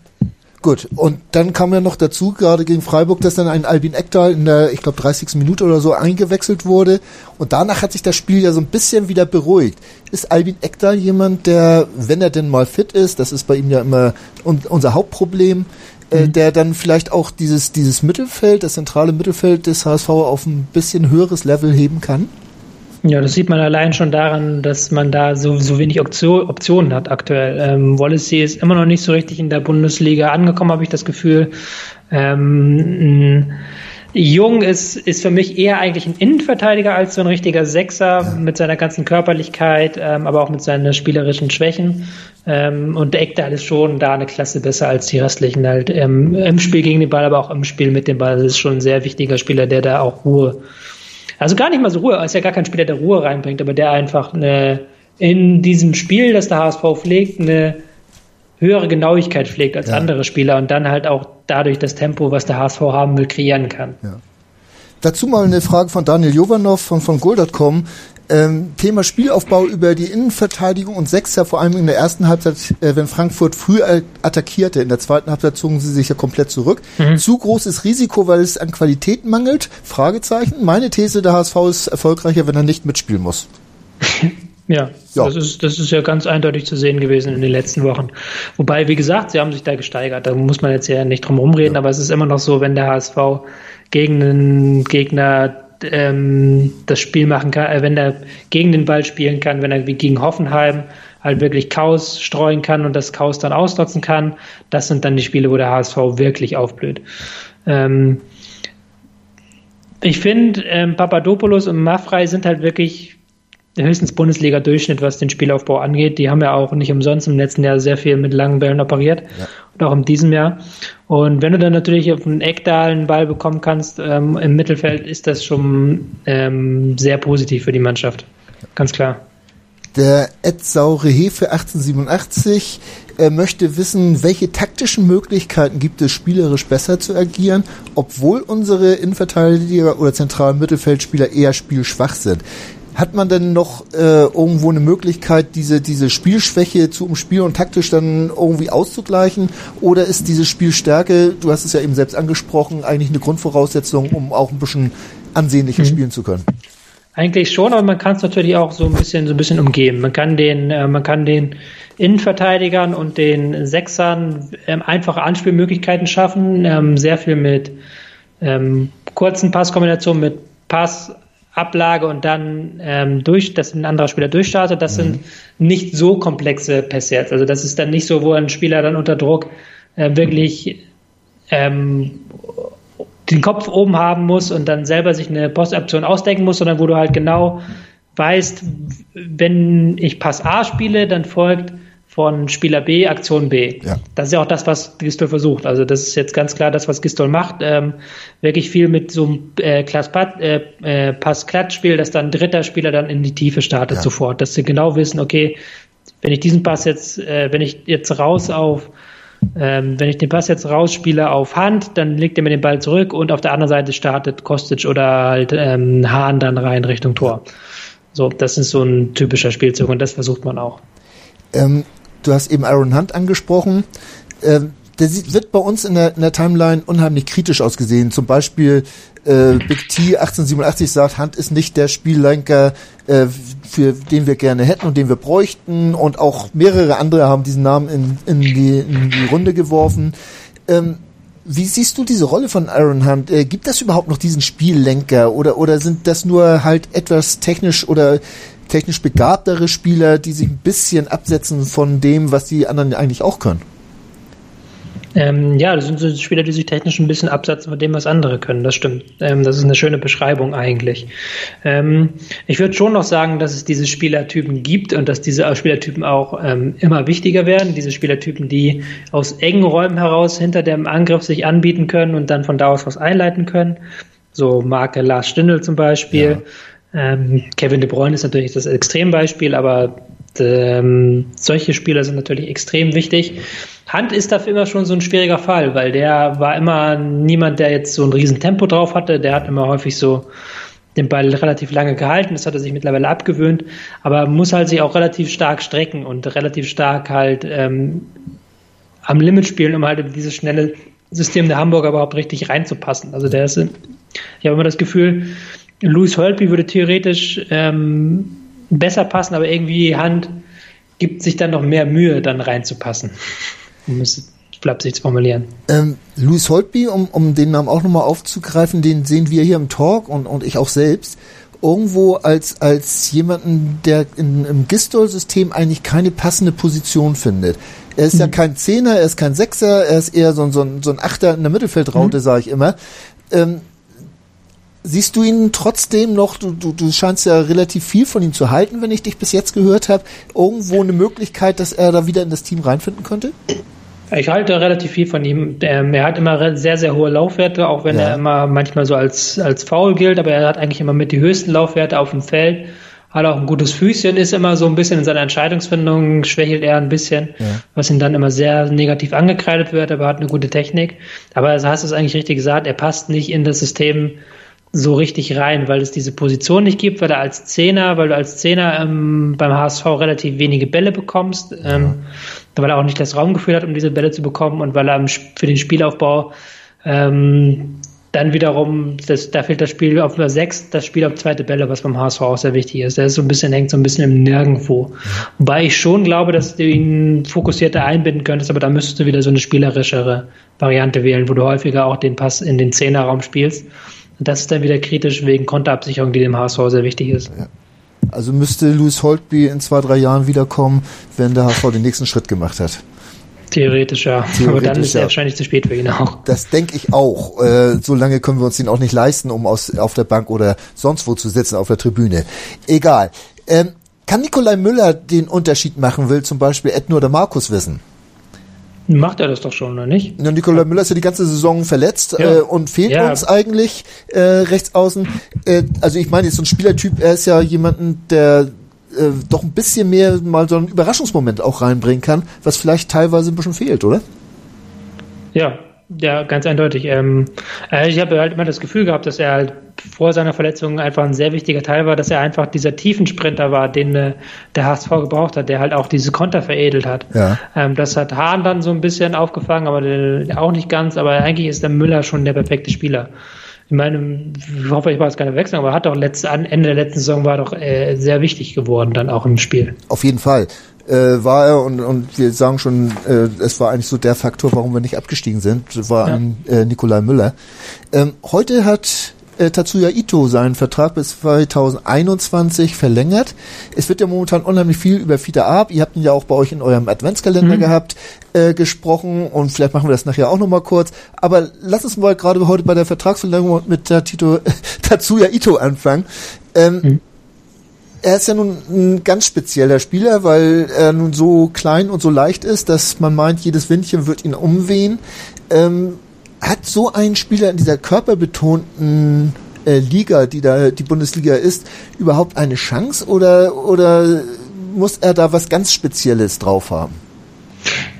Gut, und dann kam ja noch dazu, gerade gegen Freiburg, dass dann ein Albin Ekdal in der, ich glaube, 30. Minute oder so eingewechselt wurde. Und danach hat sich das Spiel ja so ein bisschen wieder beruhigt. Ist Albin Ekdal jemand, der, wenn er denn mal fit ist, das ist bei ihm ja immer unser Hauptproblem, äh, mhm. der dann vielleicht auch dieses, dieses Mittelfeld, das zentrale Mittelfeld des HSV auf ein bisschen höheres Level heben kann?
Ja, das sieht man allein schon daran, dass man da so, so wenig Optionen hat aktuell. Ähm, Wallacey ist immer noch nicht so richtig in der Bundesliga angekommen, habe ich das Gefühl. Ähm, Jung ist, ist für mich eher eigentlich ein Innenverteidiger als so ein richtiger Sechser mit seiner ganzen Körperlichkeit, ähm, aber auch mit seinen spielerischen Schwächen. Ähm, und der Eckdahl ist schon da eine Klasse besser als die restlichen halt ähm, im Spiel gegen den Ball, aber auch im Spiel mit dem Ball. Das ist schon ein sehr wichtiger Spieler, der da auch Ruhe also gar nicht mal so Ruhe, er ist ja gar kein Spieler, der Ruhe reinbringt, aber der einfach eine, in diesem Spiel, das der HSV pflegt, eine höhere Genauigkeit pflegt als ja. andere Spieler und dann halt auch dadurch das Tempo, was der HSV haben will, kreieren kann.
Ja. Dazu mal eine Frage von Daniel Jovanov von, von Goal.com. Ähm, Thema Spielaufbau über die Innenverteidigung und Sechser, vor allem in der ersten Halbzeit, äh, wenn Frankfurt früh attackierte. In der zweiten Halbzeit zogen sie sich ja komplett zurück. Mhm. Zu großes Risiko, weil es an Qualität mangelt? Fragezeichen. Meine These, der HSV ist erfolgreicher, wenn er nicht mitspielen muss.
Ja, ja, Das, ist, das ist ja ganz eindeutig zu sehen gewesen in den letzten Wochen. Wobei, wie gesagt, sie haben sich da gesteigert. Da muss man jetzt ja nicht drum rumreden, ja. aber es ist immer noch so, wenn der HSV gegen einen Gegner ähm, das Spiel machen kann, äh, wenn er gegen den Ball spielen kann, wenn er wie gegen Hoffenheim halt wirklich Chaos streuen kann und das Chaos dann ausnutzen kann, das sind dann die Spiele, wo der HSV wirklich aufblüht. Ähm, ich finde, ähm, Papadopoulos und Maffrey sind halt wirklich höchstens Bundesliga-Durchschnitt, was den Spielaufbau angeht. Die haben ja auch nicht umsonst im letzten Jahr sehr viel mit langen Bällen operiert ja. und auch in diesem Jahr. Und wenn du dann natürlich auf einen Eckdahl einen Ball bekommen kannst ähm, im Mittelfeld, ist das schon ähm, sehr positiv für die Mannschaft. Ganz klar.
Der Ed Saure Hefe 1887 er möchte wissen, welche taktischen Möglichkeiten gibt es, spielerisch besser zu agieren, obwohl unsere Innenverteidiger oder zentralen Mittelfeldspieler eher spielschwach sind. Hat man denn noch äh, irgendwo eine Möglichkeit, diese, diese Spielschwäche zu umspielen und taktisch dann irgendwie auszugleichen? Oder ist diese Spielstärke, du hast es ja eben selbst angesprochen, eigentlich eine Grundvoraussetzung, um auch ein bisschen ansehnlicher mhm. spielen zu können?
Eigentlich schon, aber man kann es natürlich auch so ein bisschen so ein bisschen umgehen. Man kann den, äh, man kann den Innenverteidigern und den Sechsern ähm, einfache Anspielmöglichkeiten schaffen, ähm, sehr viel mit ähm, kurzen Passkombinationen, mit Pass Ablage und dann ähm, durch, dass ein anderer Spieler durchstartet, das mhm. sind nicht so komplexe Pässe Also das ist dann nicht so, wo ein Spieler dann unter Druck äh, wirklich ähm, den Kopf oben haben muss und dann selber sich eine Postoption ausdenken muss, sondern wo du halt genau weißt, wenn ich Pass A spiele, dann folgt von Spieler B Aktion B. Ja. Das ist ja auch das, was Gistol versucht. Also das ist jetzt ganz klar das, was Gistol macht. Ähm, wirklich viel mit so einem äh, äh, äh, Pass-Klatsch-Spiel, dass dann ein dritter Spieler dann in die Tiefe startet ja. sofort. Dass sie genau wissen, okay, wenn ich diesen Pass jetzt, äh, wenn ich jetzt raus auf ähm, wenn ich den Pass jetzt rausspiele auf Hand, dann legt er mir den Ball zurück und auf der anderen Seite startet Kostic oder halt ähm, Hahn dann rein Richtung Tor. So, das ist so ein typischer Spielzug und das versucht man auch.
Ähm, du hast eben Aaron Hunt angesprochen. Ähm, der wird bei uns in der, in der Timeline unheimlich kritisch ausgesehen. Zum Beispiel äh, Big T 1887 sagt, Hunt ist nicht der Spiellenker, äh, für den wir gerne hätten und den wir bräuchten. Und auch mehrere andere haben diesen Namen in, in, die, in die Runde geworfen. Ähm, wie siehst du diese Rolle von Aaron Hunt? Äh, gibt das überhaupt noch diesen Spiellenker oder, oder sind das nur halt etwas technisch oder technisch begabtere Spieler, die sich ein bisschen absetzen von dem, was die anderen eigentlich auch können?
Ähm, ja, das sind so Spieler, die sich technisch ein bisschen absetzen von dem, was andere können. Das stimmt. Ähm, das ist eine schöne Beschreibung eigentlich. Ähm, ich würde schon noch sagen, dass es diese Spielertypen gibt und dass diese Spielertypen auch ähm, immer wichtiger werden. Diese Spielertypen, die aus engen Räumen heraus hinter dem Angriff sich anbieten können und dann von da aus was einleiten können. So Marke Lars Stindl zum Beispiel. Ja. Ähm, Kevin De Bruyne ist natürlich das Extrembeispiel, aber ähm, solche Spieler sind natürlich extrem wichtig. Hand ist dafür immer schon so ein schwieriger Fall, weil der war immer niemand, der jetzt so ein riesen Tempo drauf hatte. Der hat immer häufig so den Ball relativ lange gehalten. Das hat er sich mittlerweile abgewöhnt. Aber muss halt sich auch relativ stark strecken und relativ stark halt ähm, am Limit spielen, um halt in dieses schnelle System der Hamburger überhaupt richtig reinzupassen. Also der ist, ich habe immer das Gefühl, Louis Holtby würde theoretisch ähm, besser passen, aber irgendwie Hand gibt sich dann noch mehr Mühe, dann reinzupassen. Um es flapsig zu formulieren.
Ähm, Louis Holtby, um, um den Namen auch nochmal aufzugreifen, den sehen wir hier im Talk und, und ich auch selbst irgendwo als, als jemanden, der in, im Gistol-System eigentlich keine passende Position findet. Er ist mhm. ja kein Zehner, er ist kein Sechser, er ist eher so, so, so ein Achter in der Mittelfeldraute, mhm. sage ich immer. Ähm, Siehst du ihn trotzdem noch, du, du, du scheinst ja relativ viel von ihm zu halten, wenn ich dich bis jetzt gehört habe, irgendwo eine Möglichkeit, dass er da wieder in das Team reinfinden könnte?
Ich halte relativ viel von ihm. Er hat immer sehr, sehr hohe Laufwerte, auch wenn ja. er immer manchmal so als, als faul gilt, aber er hat eigentlich immer mit die höchsten Laufwerte auf dem Feld. Hat auch ein gutes Füßchen, ist immer so ein bisschen in seiner Entscheidungsfindung, schwächelt er ein bisschen, ja. was ihm dann immer sehr negativ angekreidet wird, aber hat eine gute Technik. Aber du hast es eigentlich richtig gesagt, er passt nicht in das System so richtig rein, weil es diese Position nicht gibt, weil er als Zehner, weil du als Zehner ähm, beim HSV relativ wenige Bälle bekommst, ähm, weil er auch nicht das Raumgefühl hat, um diese Bälle zu bekommen und weil er für den Spielaufbau ähm, dann wiederum, das, da fehlt das Spiel auf über sechs, das Spiel auf zweite Bälle, was beim HSV auch sehr wichtig ist. Der ist so ein bisschen, hängt so ein bisschen im Nirgendwo. Wobei ich schon glaube, dass du ihn fokussierter einbinden könntest, aber da müsstest du wieder so eine spielerischere Variante wählen, wo du häufiger auch den Pass in den Zehnerraum spielst. Und das ist dann wieder kritisch wegen Konterabsicherung, die dem HSV sehr wichtig ist. Ja.
Also müsste Louis Holtby in zwei, drei Jahren wiederkommen, wenn der HSV den nächsten Schritt gemacht hat.
Theoretisch ja. Theoretisch, Aber dann ist er wahrscheinlich zu spät für ihn auch.
Das denke ich auch. Äh, so lange können wir uns den auch nicht leisten, um aus, auf der Bank oder sonst wo zu sitzen auf der Tribüne. Egal. Ähm, kann Nikolai Müller den Unterschied machen, will zum Beispiel Edno oder Markus wissen?
Macht er das doch schon, oder nicht?
Ja, Nikola Müller ist ja die ganze Saison verletzt ja. äh, und fehlt ja. uns eigentlich äh, rechts außen. Äh, also ich meine, jetzt so ein Spielertyp, er ist ja jemanden, der äh, doch ein bisschen mehr mal so einen Überraschungsmoment auch reinbringen kann, was vielleicht teilweise ein bisschen fehlt, oder?
Ja, ja, ganz eindeutig. Ähm, äh, ich habe halt immer das Gefühl gehabt, dass er halt vor seiner Verletzung einfach ein sehr wichtiger Teil war, dass er einfach dieser Tiefensprinter war, den äh, der HSV gebraucht hat, der halt auch diese Konter veredelt hat. Ja. Ähm, das hat Hahn dann so ein bisschen aufgefangen, aber der, auch nicht ganz. Aber eigentlich ist der Müller schon der perfekte Spieler. Ich meine, ich hoffe, ich war jetzt keine Wechsel, aber hat doch letzte, Ende der letzten Saison war doch äh, sehr wichtig geworden dann auch im Spiel.
Auf jeden Fall äh, war er und, und wir sagen schon, äh, es war eigentlich so der Faktor, warum wir nicht abgestiegen sind, war ja. an äh, Nikolai Müller. Ähm, heute hat äh, Tatsuya Ito seinen Vertrag bis 2021 verlängert. Es wird ja momentan unheimlich viel über Fita Ab. Ihr habt ihn ja auch bei euch in eurem Adventskalender mhm. gehabt, äh, gesprochen und vielleicht machen wir das nachher auch nochmal kurz. Aber lass uns mal gerade heute bei der Vertragsverlängerung mit der Tito, Tatsuya Ito anfangen. Ähm, mhm. Er ist ja nun ein ganz spezieller Spieler, weil er nun so klein und so leicht ist, dass man meint, jedes Windchen wird ihn umwehen. Ähm, hat so ein Spieler in dieser körperbetonten äh, Liga, die da die Bundesliga ist, überhaupt eine Chance oder oder muss er da was ganz Spezielles drauf haben?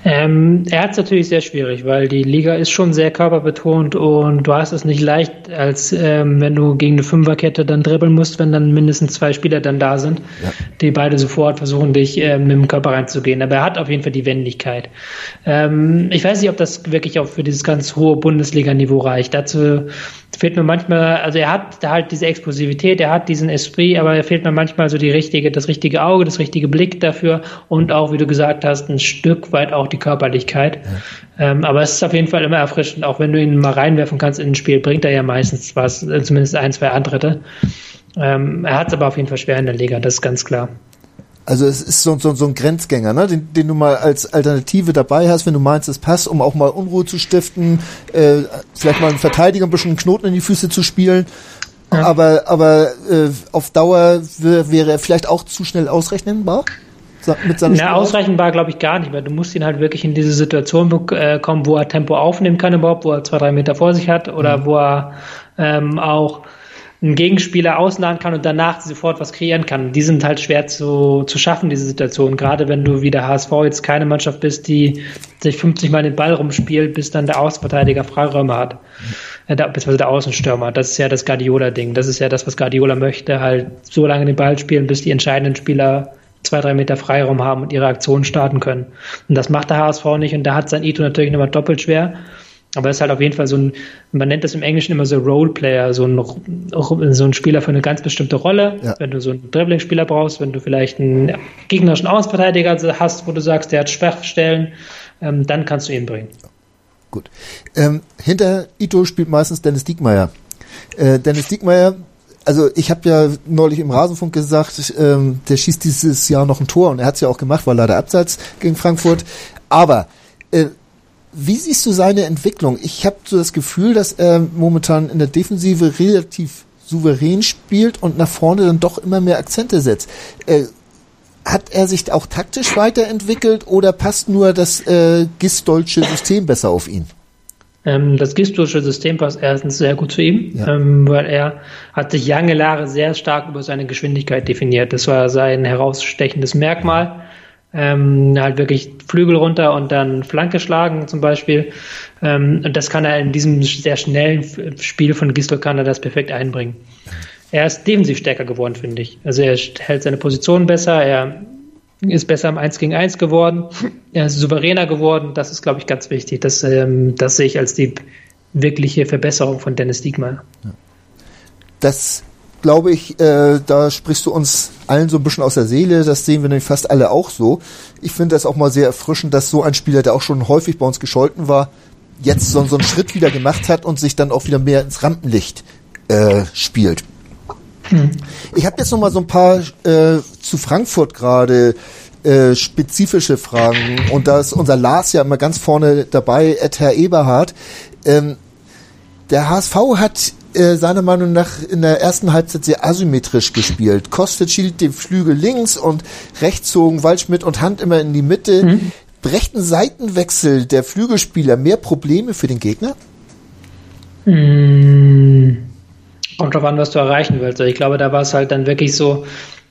Ähm, er hat es natürlich sehr schwierig, weil die Liga ist schon sehr körperbetont und du hast es nicht leicht, als ähm, wenn du gegen eine Fünferkette dann dribbeln musst, wenn dann mindestens zwei Spieler dann da sind, ja. die beide sofort versuchen, dich ähm, mit dem Körper reinzugehen. Aber er hat auf jeden Fall die Wendigkeit. Ähm, ich weiß nicht, ob das wirklich auch für dieses ganz hohe Bundesliga-Niveau reicht. Dazu fehlt mir manchmal, also er hat halt diese Explosivität, er hat diesen Esprit, aber er fehlt mir manchmal so die richtige, das richtige Auge, das richtige Blick dafür und auch, wie du gesagt hast, ein Stück weit auch die Körperlichkeit. Ja. Ähm, aber es ist auf jeden Fall immer erfrischend, auch wenn du ihn mal reinwerfen kannst in ein Spiel, bringt er ja meistens was, äh, zumindest ein, zwei Antritte. Ähm, er hat es aber auf jeden Fall schwer in der Liga, das ist ganz klar.
Also es ist so, so, so ein Grenzgänger, ne? den, den du mal als Alternative dabei hast, wenn du meinst, es passt, um auch mal Unruhe zu stiften, äh, vielleicht mal einen Verteidiger ein bisschen einen Knoten in die Füße zu spielen. Ja. Aber, aber äh, auf Dauer wäre er vielleicht auch zu schnell ausrechnenbar?
Mit Na, ausrechenbar glaube ich gar nicht, weil du musst ihn halt wirklich in diese Situation äh, kommen, wo er Tempo aufnehmen kann überhaupt, wo er zwei, drei Meter vor sich hat oder mhm. wo er ähm, auch einen Gegenspieler ausladen kann und danach sofort was kreieren kann. Die sind halt schwer zu, zu schaffen, diese Situation. Gerade wenn du wie der HSV jetzt keine Mannschaft bist, die sich 50 Mal den Ball rumspielt, bis dann der Außenverteidiger Freiräume hat. Äh, beziehungsweise der Außenstürmer. Das ist ja das Guardiola-Ding. Das ist ja das, was Guardiola möchte, halt so lange den Ball spielen, bis die entscheidenden Spieler zwei, drei Meter Freiraum haben und ihre Aktionen starten können. Und das macht der HSV nicht und da hat sein Ito natürlich nochmal doppelt schwer. Aber es ist halt auf jeden Fall so ein, man nennt das im Englischen immer so Roleplayer, so ein, so ein Spieler für eine ganz bestimmte Rolle. Ja. Wenn du so einen Dribbling-Spieler brauchst, wenn du vielleicht einen gegnerischen Außenverteidiger hast, wo du sagst, der hat Schwachstellen, ähm, dann kannst du ihn bringen.
Gut. Ähm, hinter Ito spielt meistens Dennis Diekmeyer. Äh, Dennis Diekmeyer, also ich habe ja neulich im Rasenfunk gesagt, ähm, der schießt dieses Jahr noch ein Tor und er hat es ja auch gemacht, war leider abseits gegen Frankfurt. Aber äh, wie siehst du seine Entwicklung? Ich habe so das Gefühl, dass er momentan in der Defensive relativ souverän spielt und nach vorne dann doch immer mehr Akzente setzt. Äh, hat er sich auch taktisch weiterentwickelt oder passt nur das äh, Gistolsche System besser auf ihn?
Ähm, das Gistolsche System passt erstens sehr gut zu ihm, ja. ähm, weil er hat sich lange Jahre sehr stark über seine Geschwindigkeit definiert. Das war sein herausstechendes Merkmal ähm, halt wirklich Flügel runter und dann Flanke schlagen zum Beispiel. Ähm, und das kann er in diesem sehr schnellen Spiel von Gisdol kann er das perfekt einbringen. Er ist defensiv stärker geworden, finde ich. Also er hält seine Position besser, er ist besser im 1 gegen 1 geworden, er ist souveräner geworden. Das ist, glaube ich, ganz wichtig. Das, ähm, das sehe ich als die wirkliche Verbesserung von Dennis Diekmann.
Das glaube ich, äh, da sprichst du uns allen so ein bisschen aus der Seele. Das sehen wir nämlich fast alle auch so. Ich finde das auch mal sehr erfrischend, dass so ein Spieler, der auch schon häufig bei uns gescholten war, jetzt so, so einen Schritt wieder gemacht hat und sich dann auch wieder mehr ins Rampenlicht äh, spielt. Hm. Ich habe jetzt noch mal so ein paar äh, zu Frankfurt gerade äh, spezifische Fragen und da ist unser Lars ja immer ganz vorne dabei, Ed Herr Eberhard. Ähm, der HSV hat äh, seiner Meinung nach in der ersten Halbzeit sehr asymmetrisch gespielt. Kostet schielt den Flügel links und rechts zogen Waldschmidt und Hand immer in die Mitte. Mhm. Brechten Seitenwechsel der Flügelspieler mehr Probleme für den Gegner?
Mhm. Kommt drauf an, was du erreichen willst. Also ich glaube, da war es halt dann wirklich so,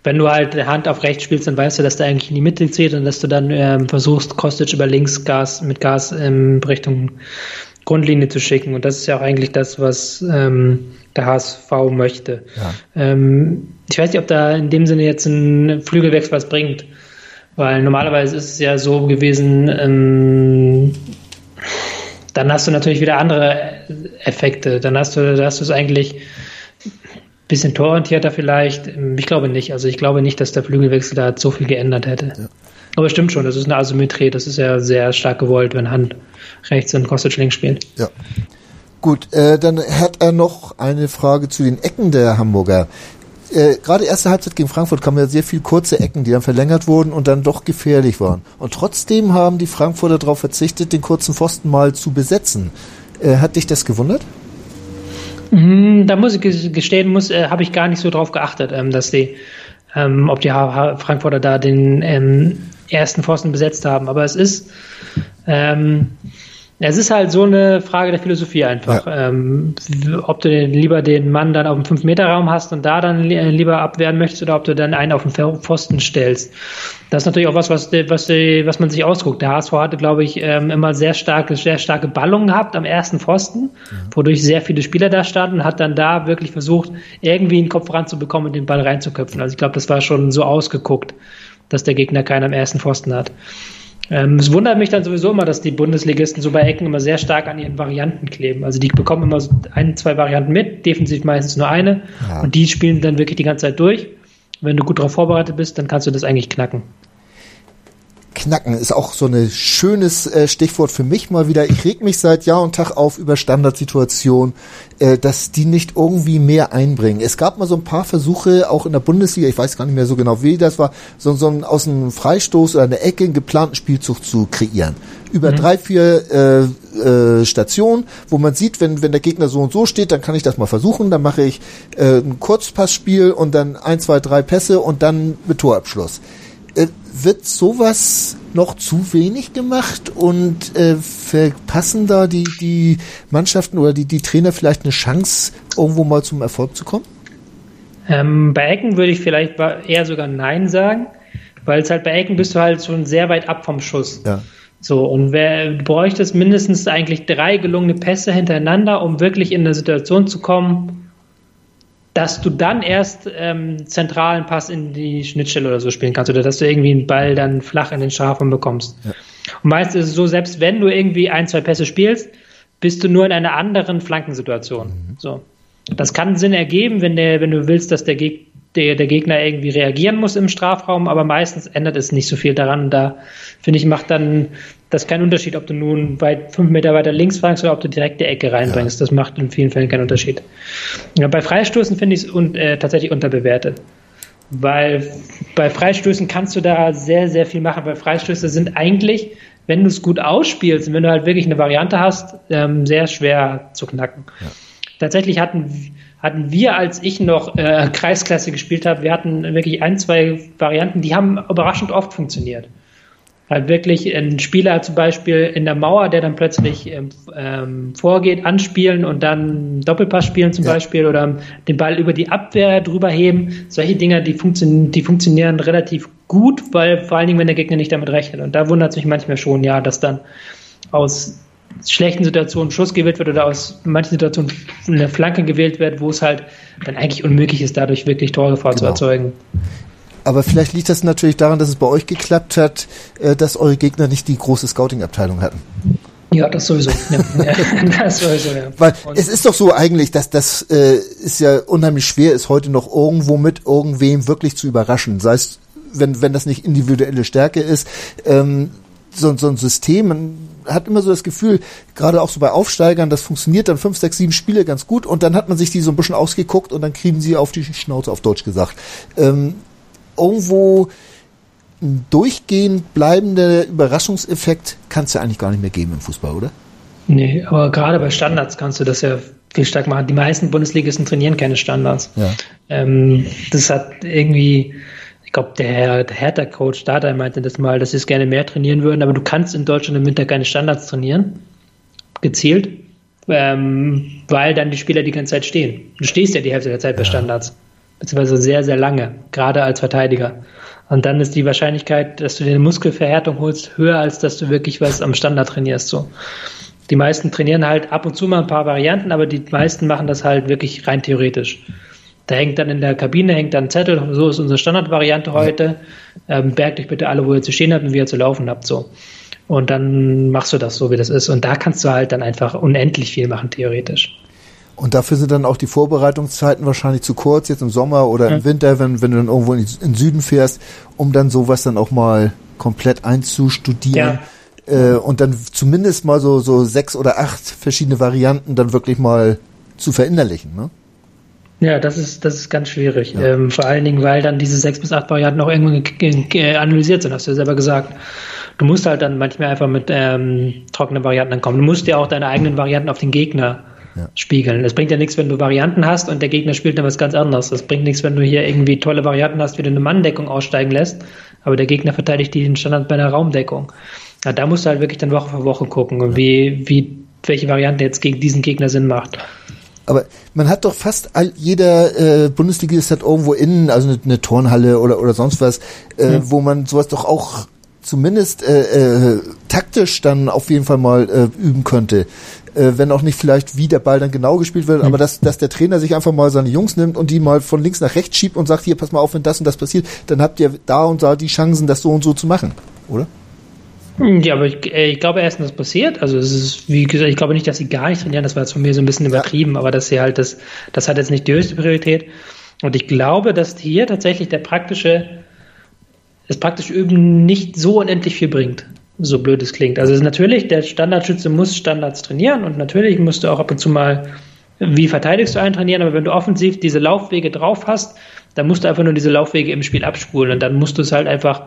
wenn du halt Hand auf rechts spielst, dann weißt du, dass der eigentlich in die Mitte zählt und dass du dann ähm, versuchst, Kostic über links Gas mit Gas in Richtung Grundlinie zu schicken. Und das ist ja auch eigentlich das, was ähm, der HSV möchte. Ja. Ähm, ich weiß nicht, ob da in dem Sinne jetzt ein Flügelwechsel was bringt. Weil normalerweise ist es ja so gewesen, ähm, dann hast du natürlich wieder andere Effekte. Dann hast du, da hast du es eigentlich ein bisschen tororientierter vielleicht. Ich glaube nicht. Also ich glaube nicht, dass der Flügelwechsel da so viel geändert hätte. Ja. Aber stimmt schon, das ist eine Asymmetrie. Das ist ja sehr stark gewollt, wenn Hand rechts und Kostic links spielt.
Ja. Gut, äh, dann hat er noch eine Frage zu den Ecken der Hamburger. Äh, Gerade erste Halbzeit gegen Frankfurt kamen ja sehr viel kurze Ecken, die dann verlängert wurden und dann doch gefährlich waren. Und trotzdem haben die Frankfurter darauf verzichtet, den kurzen Pfosten mal zu besetzen. Äh, hat dich das gewundert?
Mhm, da muss ich gestehen, muss, äh, habe ich gar nicht so drauf geachtet, ähm, dass die, ähm, ob die Frankfurter da den ähm, ersten Pfosten besetzt haben. Aber es ist, ähm, es ist halt so eine Frage der Philosophie einfach. Ja. Ähm, ob du lieber den Mann dann auf dem 5-Meter-Raum hast und da dann lieber abwehren möchtest oder ob du dann einen auf den Pfosten stellst. Das ist natürlich auch was, was, was, was man sich ausguckt. Der HSV hatte, glaube ich, ähm, immer sehr starke, sehr starke Ballungen gehabt am ersten Pfosten, ja. wodurch sehr viele Spieler da standen und hat dann da wirklich versucht, irgendwie einen Kopf ranzubekommen und den Ball reinzuköpfen. Also ich glaube, das war schon so ausgeguckt, dass der Gegner keinen am ersten Pfosten hat. Ähm, es wundert mich dann sowieso immer, dass die Bundesligisten so bei Ecken immer sehr stark an ihren Varianten kleben. Also die bekommen immer so ein, zwei Varianten mit, defensiv meistens nur eine ja. und die spielen dann wirklich die ganze Zeit durch. Wenn du gut darauf vorbereitet bist, dann kannst du das eigentlich knacken.
Knacken ist auch so ein schönes äh, Stichwort für mich mal wieder. Ich reg mich seit Jahr und Tag auf über Standardsituationen, äh, dass die nicht irgendwie mehr einbringen. Es gab mal so ein paar Versuche, auch in der Bundesliga, ich weiß gar nicht mehr so genau, wie das war, so, so ein, aus einem Freistoß oder einer Ecke einen geplanten Spielzug zu kreieren. Über mhm. drei, vier äh, äh, Stationen, wo man sieht, wenn, wenn der Gegner so und so steht, dann kann ich das mal versuchen, dann mache ich äh, ein Kurzpassspiel und dann ein, zwei, drei Pässe und dann mit Torabschluss. Äh, wird sowas noch zu wenig gemacht und äh, verpassen da die, die Mannschaften oder die, die Trainer vielleicht eine Chance, irgendwo mal zum Erfolg zu kommen?
Ähm, bei Ecken würde ich vielleicht eher sogar Nein sagen, weil es halt bei Ecken bist du halt schon sehr weit ab vom Schuss. Ja. So, und wer, du bräuchtest mindestens eigentlich drei gelungene Pässe hintereinander, um wirklich in eine Situation zu kommen, dass du dann erst ähm, zentralen Pass in die Schnittstelle oder so spielen kannst oder dass du irgendwie einen Ball dann flach in den Strafraum bekommst. Ja. Und meist ist es so, selbst wenn du irgendwie ein, zwei Pässe spielst, bist du nur in einer anderen Flankensituation. Mhm. So. Das kann Sinn ergeben, wenn, der, wenn du willst, dass der, Geg der, der Gegner irgendwie reagieren muss im Strafraum, aber meistens ändert es nicht so viel daran. Da finde ich, macht dann das keinen Unterschied, ob du nun weit fünf Meter weiter links fragst oder ob du direkt die Ecke reinbringst. Ja. Das macht in vielen Fällen keinen Unterschied. Ja, bei Freistoßen finde ich es un, äh, tatsächlich unterbewertet. Weil bei Freistößen kannst du da sehr, sehr viel machen, weil Freistöße sind eigentlich, wenn du es gut ausspielst und wenn du halt wirklich eine Variante hast, ähm, sehr schwer zu knacken. Ja. Tatsächlich hatten, hatten wir, als ich noch äh, Kreisklasse gespielt habe, wir hatten wirklich ein, zwei Varianten, die haben überraschend oft funktioniert halt wirklich ein Spieler zum Beispiel in der Mauer, der dann plötzlich ähm, ähm, vorgeht, anspielen und dann Doppelpass spielen zum ja. Beispiel oder den Ball über die Abwehr drüber heben. Solche Dinge, die, funktio die funktionieren relativ gut, weil vor allen Dingen, wenn der Gegner nicht damit rechnet. Und da wundert es mich manchmal schon, ja, dass dann aus schlechten Situationen Schuss gewählt wird oder aus manchen Situationen eine Flanke gewählt wird, wo es halt dann eigentlich unmöglich ist, dadurch wirklich Torgefahr genau. zu erzeugen.
Aber vielleicht liegt das natürlich daran, dass es bei euch geklappt hat, äh, dass eure Gegner nicht die große Scouting-Abteilung hatten.
Ja, das sowieso. Ja,
das sowieso, ja. Weil Und es ist doch so eigentlich, dass das äh, ist ja unheimlich schwer ist, heute noch irgendwo mit irgendwem wirklich zu überraschen. Sei es, wenn, wenn das nicht individuelle Stärke ist, ähm, so, so ein System, man hat immer so das Gefühl, gerade auch so bei Aufsteigern, das funktioniert dann fünf, sechs, sieben Spiele ganz gut und dann hat man sich die so ein bisschen ausgeguckt und dann kriegen sie auf die Schnauze, auf Deutsch gesagt. Ähm, irgendwo ein durchgehend bleibender Überraschungseffekt kann es ja eigentlich gar nicht mehr geben im Fußball, oder?
Nee, aber gerade bei Standards kannst du das ja viel stark machen. Die meisten Bundesligisten trainieren keine Standards. Ja. Ähm, das hat irgendwie, ich glaube, der, der Hertha-Coach Dada meinte das mal, dass sie es gerne mehr trainieren würden, aber du kannst in Deutschland im Winter keine Standards trainieren, gezielt, ähm, weil dann die Spieler die ganze Zeit stehen. Du stehst ja die Hälfte der Zeit bei Standards beziehungsweise sehr, sehr lange, gerade als Verteidiger. Und dann ist die Wahrscheinlichkeit, dass du dir eine Muskelverhärtung holst, höher, als dass du wirklich was am Standard trainierst. So. Die meisten trainieren halt ab und zu mal ein paar Varianten, aber die meisten machen das halt wirklich rein theoretisch. Da hängt dann in der Kabine hängt dann ein Zettel, so ist unsere Standardvariante heute. Ähm, bergt euch bitte alle, wo ihr zu stehen habt und wie ihr zu laufen habt. So. Und dann machst du das so, wie das ist. Und da kannst du halt dann einfach unendlich viel machen, theoretisch.
Und dafür sind dann auch die Vorbereitungszeiten wahrscheinlich zu kurz, jetzt im Sommer oder im Winter, wenn, wenn du dann irgendwo in, den Süden fährst, um dann sowas dann auch mal komplett einzustudieren. äh, und dann zumindest mal so, so sechs oder acht verschiedene Varianten dann wirklich mal zu verinnerlichen. Ne?
Ja, das ist, das ist ganz schwierig. Ja. Ähm, vor allen Dingen, weil dann diese sechs bis acht Varianten auch irgendwann analysiert sind, hast du ja selber gesagt. Du musst halt dann manchmal einfach mit ähm, trockenen Varianten kommen. Du musst ja auch deine eigenen Varianten auf den Gegner ja. spiegeln. Es bringt ja nichts, wenn du Varianten hast und der Gegner spielt dann was ganz anderes. Es bringt nichts, wenn du hier irgendwie tolle Varianten hast, wie du eine Manndeckung aussteigen lässt, aber der Gegner verteidigt die den Standard bei einer Raumdeckung. Ja, da musst du halt wirklich dann Woche für Woche gucken, wie, wie, welche Variante jetzt gegen diesen Gegner Sinn macht.
Aber man hat doch fast all, jeder äh, Bundesligist hat irgendwo innen, also eine, eine Turnhalle oder, oder sonst was, äh, mhm. wo man sowas doch auch zumindest äh, äh, taktisch dann auf jeden Fall mal äh, üben könnte. Äh, wenn auch nicht vielleicht, wie der Ball dann genau gespielt wird, mhm. aber dass, dass der Trainer sich einfach mal seine Jungs nimmt und die mal von links nach rechts schiebt und sagt, hier, pass mal auf, wenn das und das passiert, dann habt ihr da und da die Chancen, das so und so zu machen, oder?
Ja, aber ich, äh, ich glaube erstens, das passiert. Also es ist, wie gesagt, ich glaube nicht, dass sie gar nicht trainieren. Das war jetzt von mir so ein bisschen übertrieben, ja. aber dass sie halt das, das hat jetzt nicht die höchste Priorität. Und ich glaube, dass hier tatsächlich der praktische, das praktische Üben nicht so unendlich viel bringt. So blöd es klingt. Also natürlich, der Standardschütze muss Standards trainieren und natürlich musst du auch ab und zu mal, wie verteidigst du einen trainieren, aber wenn du offensiv diese Laufwege drauf hast, dann musst du einfach nur diese Laufwege im Spiel abspulen und dann musst du es halt einfach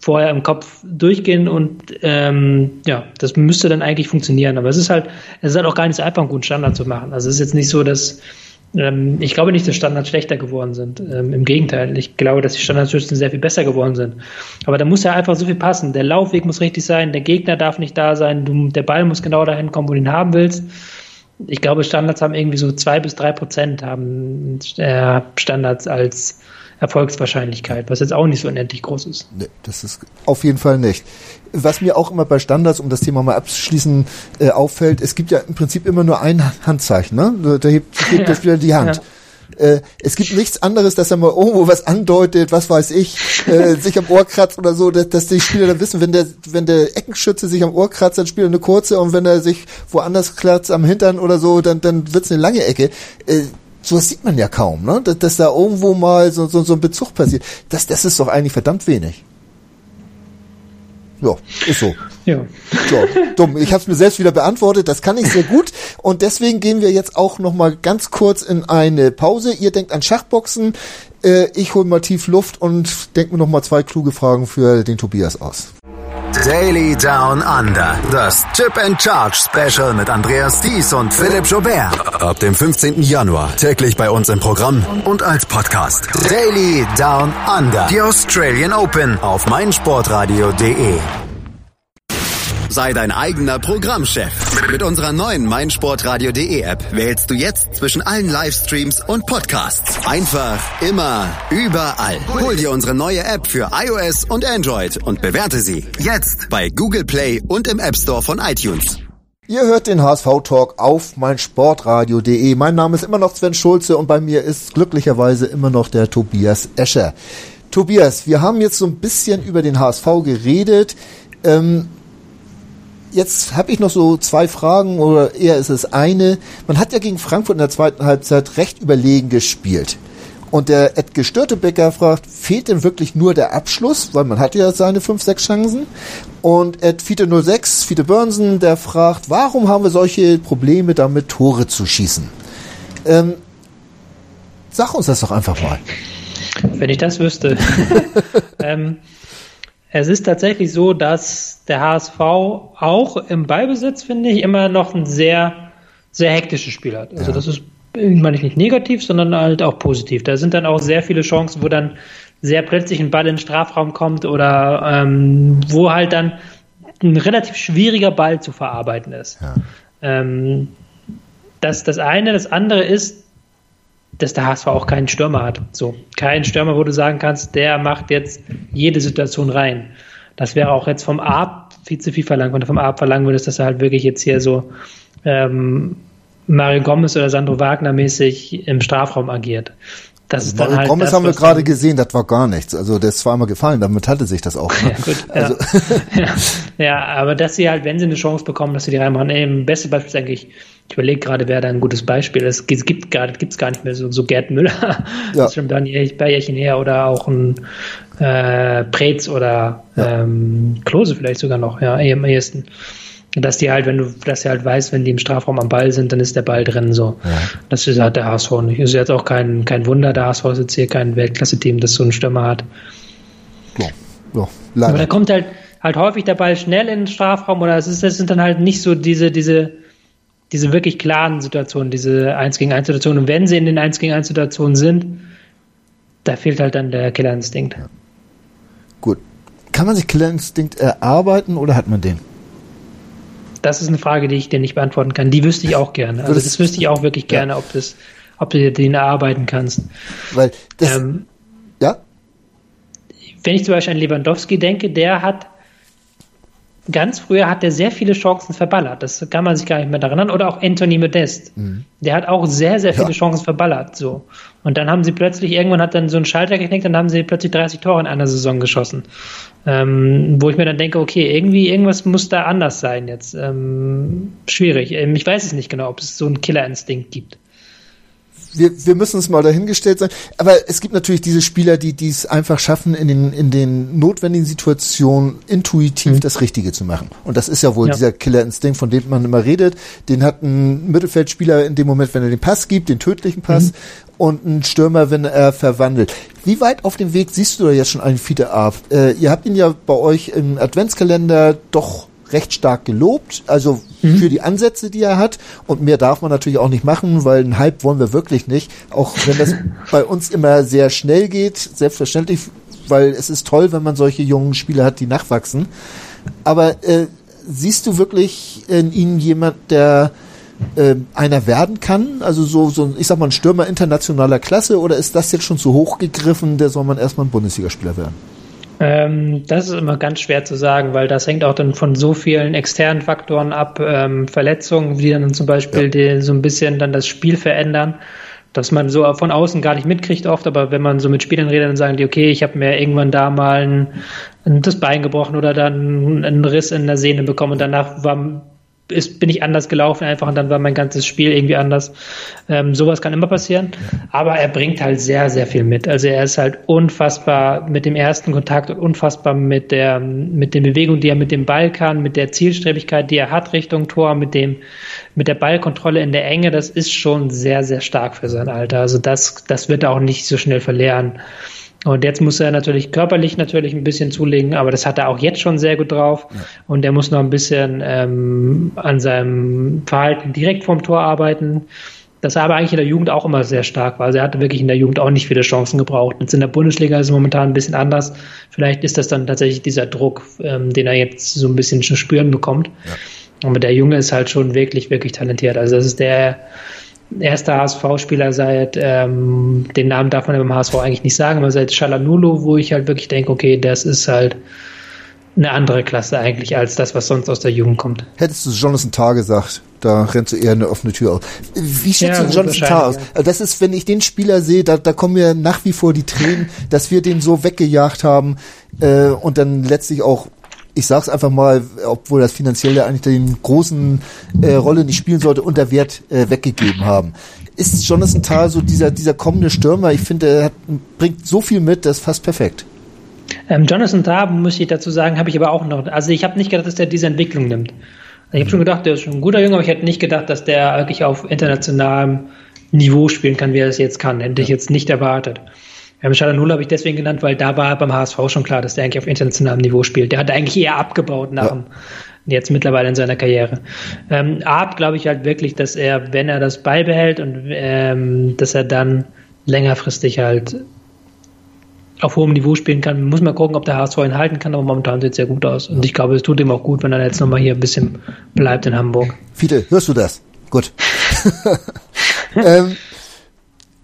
vorher im Kopf durchgehen und ähm, ja, das müsste dann eigentlich funktionieren. Aber es ist halt, es ist halt auch gar nicht so einfach, einen guten Standard zu machen. Also es ist jetzt nicht so, dass ich glaube nicht, dass Standards schlechter geworden sind. Ähm, Im Gegenteil, ich glaube, dass die Standardschützen sehr viel besser geworden sind. Aber da muss ja einfach so viel passen. Der Laufweg muss richtig sein, der Gegner darf nicht da sein, du, der Ball muss genau dahin kommen, wo du ihn haben willst. Ich glaube, Standards haben irgendwie so zwei bis drei Prozent haben äh, Standards als Erfolgswahrscheinlichkeit, was jetzt auch nicht so unendlich groß ist.
Nee, das ist auf jeden Fall nicht. Was mir auch immer bei Standards, um das Thema mal abzuschließen, äh, auffällt, es gibt ja im Prinzip immer nur ein Handzeichen, ne? Da hebt, hebt ja. der Spieler die Hand. Ja. Äh, es gibt nichts anderes, dass er mal irgendwo was andeutet, was weiß ich, äh, sich am Ohr kratzt oder so, dass, dass die Spieler dann wissen, wenn der, wenn der Eckenschütze sich am Ohr kratzt, dann spielt er eine kurze und wenn er sich woanders kratzt am Hintern oder so, dann, dann wird's eine lange Ecke. Äh, sowas sieht man ja kaum, ne? Dass, dass da irgendwo mal so, so, so ein Bezug passiert. Das, das ist doch eigentlich verdammt wenig. Ja, ist so. Ja. So, dumm. Ich habe es mir selbst wieder beantwortet. Das kann ich sehr gut. Und deswegen gehen wir jetzt auch noch mal ganz kurz in eine Pause. Ihr denkt an Schachboxen. Äh, ich hole mal tief Luft und denke mir noch mal zwei kluge Fragen für den Tobias aus.
Daily Down Under. Das Chip and Charge Special mit Andreas Thies und Philipp Jobert. Ab dem 15. Januar täglich bei uns im Programm und als Podcast. Daily Down Under. Die Australian Open auf meinsportradio.de. Sei dein eigener Programmchef. Mit unserer neuen meinsportradio.de App wählst du jetzt zwischen allen Livestreams und Podcasts. Einfach, immer, überall. Hol dir unsere neue App für iOS und Android und bewerte sie jetzt bei Google Play und im App Store von iTunes.
Ihr hört den HSV-Talk auf meinsportradio.de. Mein Name ist immer noch Sven Schulze und bei mir ist glücklicherweise immer noch der Tobias Escher. Tobias, wir haben jetzt so ein bisschen über den HSV geredet. Ähm, jetzt habe ich noch so zwei Fragen oder eher ist es eine. Man hat ja gegen Frankfurt in der zweiten Halbzeit recht überlegen gespielt. Und der Edge Störtebecker fragt, fehlt denn wirklich nur der Abschluss? Weil man hat ja seine fünf, sechs Chancen. Und Ed Fiete 06, Fiete Burnsen, der fragt, warum haben wir solche Probleme damit, Tore zu schießen? Ähm, sag uns das doch einfach mal.
Wenn ich das wüsste. ähm, es ist tatsächlich so, dass der HSV auch im Ballbesitz, finde ich, immer noch ein sehr, sehr hektisches Spiel hat. Also ja. das ist, meine ich nicht negativ, sondern halt auch positiv. Da sind dann auch sehr viele Chancen, wo dann sehr plötzlich ein Ball in den Strafraum kommt oder ähm, wo halt dann ein relativ schwieriger Ball zu verarbeiten ist. Ja. Ähm, das das eine. Das andere ist, dass der HSV auch keinen Stürmer hat. So, kein Stürmer, wo du sagen kannst, der macht jetzt jede Situation rein. Das wäre auch jetzt vom Ab viel zu viel verlangt, wenn du vom Ab verlangen würdest, dass er halt wirklich jetzt hier so ähm, Mario Gomez oder Sandro Wagner mäßig im Strafraum agiert.
Das also ist dann halt Gomez das, haben wir gerade gesehen, das war gar nichts. Also der ist zweimal gefallen, damit hatte sich das auch. Ne?
ja, gut, also. ja. ja. aber dass sie halt, wenn sie eine Chance bekommen, dass sie die reinmachen. Ey, beste Beispiel ist eigentlich ich überlege gerade, wer da ein gutes Beispiel ist. Es gibt gar, gibt's gar nicht mehr so, so Gerd Müller, ja. das ist schon ein Jährchen her oder auch ein äh, Preetz oder ja. ähm, Klose vielleicht sogar noch, ja, am ehesten. Dass die halt, wenn du, dass er halt weiß, wenn die im Strafraum am Ball sind, dann ist der Ball drin, so. Ja. Das ist halt der HSV nicht. Ist jetzt auch kein, kein Wunder, der HSV ist jetzt hier kein Weltklasse-Team, das so einen Stürmer hat. Ja. Ja, Aber da kommt halt, halt häufig der Ball schnell in den Strafraum oder es ist, das sind dann halt nicht so diese, diese, diese wirklich klaren Situationen, diese 1 gegen 1 Situationen. Und wenn sie in den 1 gegen 1 Situationen sind, da fehlt halt dann der Killerinstinkt. Ja.
Gut. Kann man sich Killerinstinkt erarbeiten oder hat man den?
Das ist eine Frage, die ich dir nicht beantworten kann. Die wüsste ich auch gerne. Also das, wüsste ich auch wirklich gerne, ja. ob das, ob du den erarbeiten kannst.
Weil das, ähm, ja?
Wenn ich zum Beispiel an Lewandowski denke, der hat ganz früher hat er sehr viele Chancen verballert. Das kann man sich gar nicht mehr daran erinnern. Oder auch Anthony Modest. Mhm. Der hat auch sehr, sehr viele ja. Chancen verballert. So. Und dann haben sie plötzlich, irgendwann hat dann so ein Schalter geknickt und dann haben sie plötzlich 30 Tore in einer Saison geschossen. Ähm, wo ich mir dann denke, okay, irgendwie, irgendwas muss da anders sein jetzt. Ähm, schwierig. Ähm, ich weiß es nicht genau, ob es so einen Killerinstinkt gibt
wir, wir müssen es mal dahingestellt sein. Aber es gibt natürlich diese Spieler, die die es einfach schaffen, in den, in den notwendigen Situationen intuitiv mhm. das Richtige zu machen. Und das ist ja wohl ja. dieser Killerinstinkt, von dem man immer redet. Den hat ein Mittelfeldspieler in dem Moment, wenn er den Pass gibt, den tödlichen Pass. Mhm. Und ein Stürmer, wenn er verwandelt. Wie weit auf dem Weg siehst du da jetzt schon einen Fiete Ab? Äh, ihr habt ihn ja bei euch im Adventskalender doch recht stark gelobt, also mhm. für die Ansätze, die er hat. Und mehr darf man natürlich auch nicht machen, weil einen Hype wollen wir wirklich nicht. Auch wenn das bei uns immer sehr schnell geht, selbstverständlich, weil es ist toll, wenn man solche jungen Spieler hat, die nachwachsen. Aber äh, siehst du wirklich in ihnen jemand, der äh, einer werden kann? Also so, so, ich sag mal, ein Stürmer internationaler Klasse oder ist das jetzt schon zu hoch gegriffen, der soll man erstmal ein Bundesligaspieler werden?
Ähm, das ist immer ganz schwer zu sagen, weil das hängt auch dann von so vielen externen Faktoren ab, ähm, Verletzungen, die dann zum Beispiel ja. die, so ein bisschen dann das Spiel verändern, dass man so von außen gar nicht mitkriegt oft, aber wenn man so mit Spielern redet, dann sagen die, okay, ich habe mir irgendwann da mal ein, ein, das Bein gebrochen oder dann einen Riss in der Sehne bekommen und danach war ist, bin ich anders gelaufen einfach und dann war mein ganzes Spiel irgendwie anders. Ähm, sowas kann immer passieren, aber er bringt halt sehr, sehr viel mit. Also er ist halt unfassbar mit dem ersten Kontakt und unfassbar mit der, mit den Bewegungen, die er mit dem Ball kann, mit der Zielstrebigkeit, die er hat Richtung Tor, mit dem, mit der Ballkontrolle in der Enge. Das ist schon sehr, sehr stark für sein Alter. Also das, das wird er auch nicht so schnell verlieren. Und jetzt muss er natürlich körperlich natürlich ein bisschen zulegen, aber das hat er auch jetzt schon sehr gut drauf. Ja. Und er muss noch ein bisschen ähm, an seinem Verhalten direkt vorm Tor arbeiten. Das war aber eigentlich in der Jugend auch immer sehr stark war. Also er hatte wirklich in der Jugend auch nicht viele Chancen gebraucht. Jetzt in der Bundesliga ist es momentan ein bisschen anders. Vielleicht ist das dann tatsächlich dieser Druck, ähm, den er jetzt so ein bisschen zu spüren bekommt. Ja. Aber der Junge ist halt schon wirklich, wirklich talentiert. Also das ist der, erster HSV-Spieler seit, ähm, den Namen darf man beim HSV eigentlich nicht sagen, aber seit Shalanulu, wo ich halt wirklich denke, okay, das ist halt eine andere Klasse eigentlich als das, was sonst aus der Jugend kommt.
Hättest du Jonathan Tarr gesagt, da rennst du eher eine offene Tür auf. Wie schätzt ja, du Jonathan Tarr aus? Ja. Das ist, wenn ich den Spieler sehe, da, da kommen mir nach wie vor die Tränen, dass wir den so weggejagt haben äh, und dann letztlich auch ich sag's einfach mal, obwohl das finanziell eigentlich den großen äh, Rolle nicht spielen sollte, unter Wert äh, weggegeben haben. Ist Jonathan Thal so dieser, dieser kommende Stürmer? Ich finde, er hat, bringt so viel mit, das ist fast perfekt.
Ähm, Jonathan Tah, muss ich dazu sagen, habe ich aber auch noch. Also ich habe nicht gedacht, dass der diese Entwicklung nimmt. Ich habe schon gedacht, der ist schon ein guter Junge, aber ich hätte nicht gedacht, dass der wirklich auf internationalem Niveau spielen kann, wie er es jetzt kann. Hätte ich jetzt nicht erwartet. Ja, Null habe ich deswegen genannt, weil da war beim HSV schon klar, dass der eigentlich auf internationalem Niveau spielt. Der hat eigentlich eher abgebaut nach ja. dem, jetzt mittlerweile in seiner Karriere. Ähm, Art glaube ich halt wirklich, dass er, wenn er das beibehält und ähm, dass er dann längerfristig halt auf hohem Niveau spielen kann. Muss mal gucken, ob der HSV ihn halten kann, aber momentan sieht es sehr gut aus. Und ich glaube, es tut ihm auch gut, wenn er jetzt nochmal hier ein bisschen bleibt in Hamburg.
Fiete, hörst du das? Gut. ähm,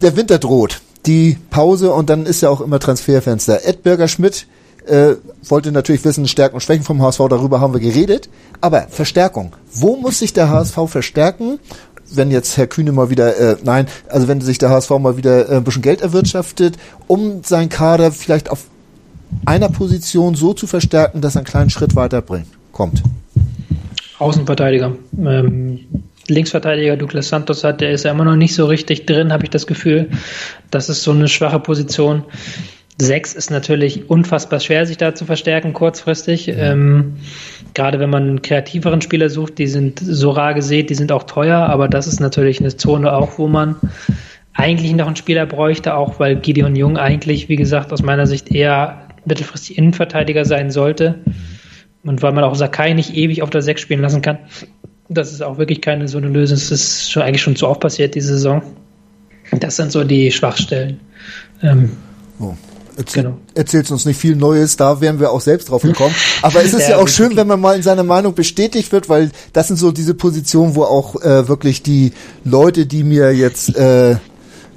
der Winter droht die Pause und dann ist ja auch immer Transferfenster. Ed Berger Schmidt äh, wollte natürlich wissen, Stärken und Schwächen vom HSV, darüber haben wir geredet. Aber Verstärkung. Wo muss sich der HSV verstärken? Wenn jetzt Herr Kühne mal wieder, äh, nein, also wenn sich der HSV mal wieder äh, ein bisschen Geld erwirtschaftet, um sein Kader vielleicht auf einer Position so zu verstärken, dass er einen kleinen Schritt weiterbringt, kommt.
Außenverteidiger. Ähm, Linksverteidiger Douglas Santos hat, der ist ja immer noch nicht so richtig drin, habe ich das Gefühl. Das ist so eine schwache Position. Sechs ist natürlich unfassbar schwer, sich da zu verstärken kurzfristig. Ähm, gerade wenn man einen kreativeren Spieler sucht, die sind so rar gesät, die sind auch teuer, aber das ist natürlich eine Zone auch, wo man eigentlich noch einen Spieler bräuchte, auch weil Gideon Jung eigentlich, wie gesagt, aus meiner Sicht eher mittelfristig Innenverteidiger sein sollte. Und weil man auch Sakai nicht ewig auf der Sechs spielen lassen kann. Das ist auch wirklich keine so eine Lösung. Das ist schon eigentlich schon zu oft passiert diese Saison. Das sind so die Schwachstellen. Ähm,
oh. Erzähl, genau. Erzählst uns nicht viel Neues, da wären wir auch selbst drauf gekommen. Aber es ist ja, ja auch schön, wenn man mal in seiner Meinung bestätigt wird, weil das sind so diese Positionen, wo auch äh, wirklich die Leute, die mir jetzt äh,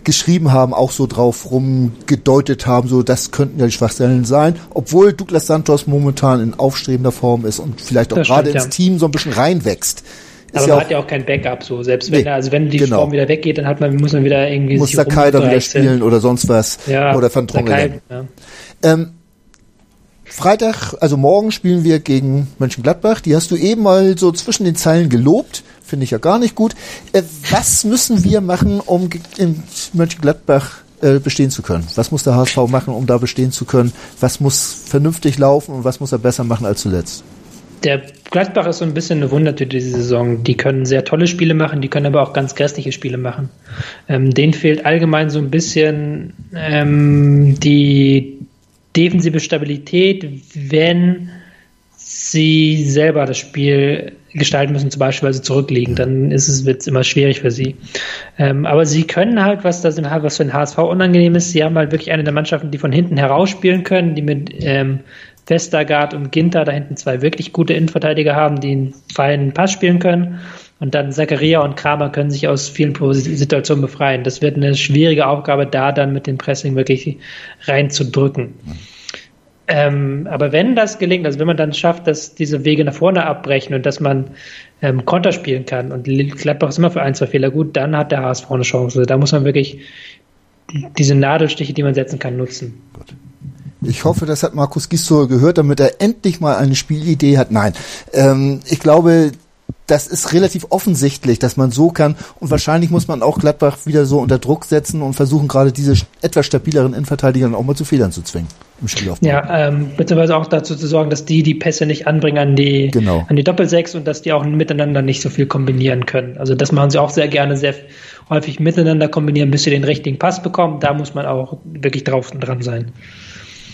geschrieben haben, auch so drauf rumgedeutet haben, so das könnten ja die Schwachstellen sein, obwohl Douglas Santos momentan in aufstrebender Form ist und vielleicht auch gerade ins ja. Team so ein bisschen reinwächst.
Ist aber man ja hat ja auch kein Backup so. Selbst wenn, nee, also wenn die genau. Form wieder weggeht, dann hat man, muss man wieder irgendwie.
Muss Sakai dann wieder spielen oder sonst was.
Ja,
oder Van Sakai, ja. ähm, Freitag, also morgen spielen wir gegen Mönchengladbach. Die hast du eben mal so zwischen den Zeilen gelobt. Finde ich ja gar nicht gut. Äh, was müssen wir machen, um in Mönchengladbach äh, bestehen zu können? Was muss der HSV machen, um da bestehen zu können? Was muss vernünftig laufen und was muss er besser machen als zuletzt?
Der Gladbach ist so ein bisschen eine Wundertüte diese Saison. Die können sehr tolle Spiele machen, die können aber auch ganz grässliche Spiele machen. Ähm, denen fehlt allgemein so ein bisschen ähm, die defensive Stabilität, wenn sie selber das Spiel gestalten müssen, zum Beispiel, weil sie zurückliegen, dann ist es, wird es immer schwierig für sie. Ähm, aber sie können halt, was das was für den HSV unangenehm ist, sie haben halt wirklich eine der Mannschaften, die von hinten heraus spielen können, die mit ähm, Westergaard und Ginter da hinten zwei wirklich gute Innenverteidiger haben, die einen feinen Pass spielen können. Und dann Zakaria und Kramer können sich aus vielen Situationen befreien. Das wird eine schwierige Aufgabe, da dann mit dem Pressing wirklich reinzudrücken. Ähm, aber wenn das gelingt, also wenn man dann schafft, dass diese Wege nach vorne abbrechen und dass man ähm, Konter spielen kann und Gladbach ist immer für ein, zwei Fehler gut, dann hat der HSV eine Chance. Da muss man wirklich diese Nadelstiche, die man setzen kann, nutzen. Gut.
Ich hoffe, das hat Markus Gisdol gehört, damit er endlich mal eine Spielidee hat. Nein, ähm, ich glaube, das ist relativ offensichtlich, dass man so kann. Und wahrscheinlich muss man auch Gladbach wieder so unter Druck setzen und versuchen, gerade diese etwas stabileren Innenverteidiger auch mal zu Fehlern zu zwingen
im Spielaufbau. Ja, ähm, beziehungsweise auch dazu zu sorgen, dass die die Pässe nicht anbringen an die, genau. an die Doppelsechs und dass die auch miteinander nicht so viel kombinieren können. Also das machen sie auch sehr gerne, sehr häufig miteinander kombinieren, bis sie den richtigen Pass bekommen. Da muss man auch wirklich drauf und dran sein.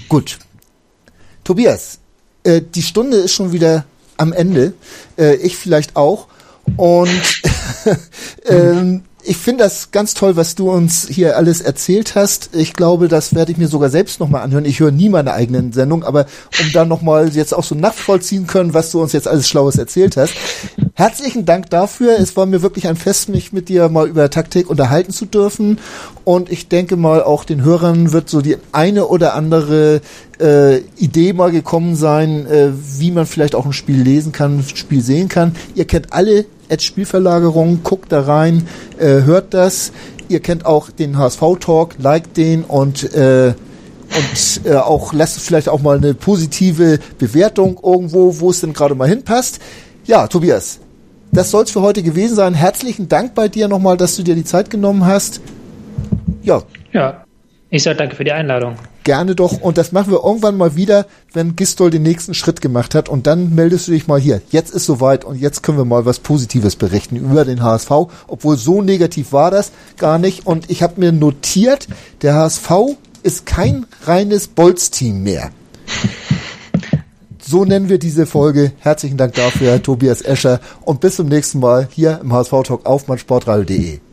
Gut. Tobias, äh, die Stunde ist schon wieder am Ende. Äh, ich vielleicht auch. Und ähm, ich finde das ganz toll, was du uns hier alles erzählt hast. Ich glaube, das werde ich mir sogar selbst nochmal anhören. Ich höre nie meine eigenen Sendungen, aber um dann nochmal jetzt auch so nachvollziehen können, was du uns jetzt alles Schlaues erzählt hast. Herzlichen Dank dafür. Es war mir wirklich ein Fest, mich mit dir mal über Taktik unterhalten zu dürfen. Und ich denke mal, auch den Hörern wird so die eine oder andere äh, Idee mal gekommen sein, äh, wie man vielleicht auch ein Spiel lesen kann, ein Spiel sehen kann. Ihr kennt alle Spielverlagerung, guckt da rein, äh, hört das. Ihr kennt auch den HSV-Talk, liked den und äh, und äh, auch lasst vielleicht auch mal eine positive Bewertung irgendwo, wo es denn gerade mal hinpasst. Ja, Tobias, das soll es für heute gewesen sein. Herzlichen Dank bei dir nochmal, dass du dir die Zeit genommen hast.
Ja. Ja, ich sage danke für die Einladung.
Gerne doch. Und das machen wir irgendwann mal wieder, wenn Gistol den nächsten Schritt gemacht hat. Und dann meldest du dich mal hier. Jetzt ist soweit und jetzt können wir mal was Positives berichten über den HSV. Obwohl so negativ war das gar nicht. Und ich habe mir notiert, der HSV ist kein reines Bolz-Team mehr. So nennen wir diese Folge. Herzlichen Dank dafür, Tobias Escher. Und bis zum nächsten Mal hier im HSV Talk auf mannsportradio.de.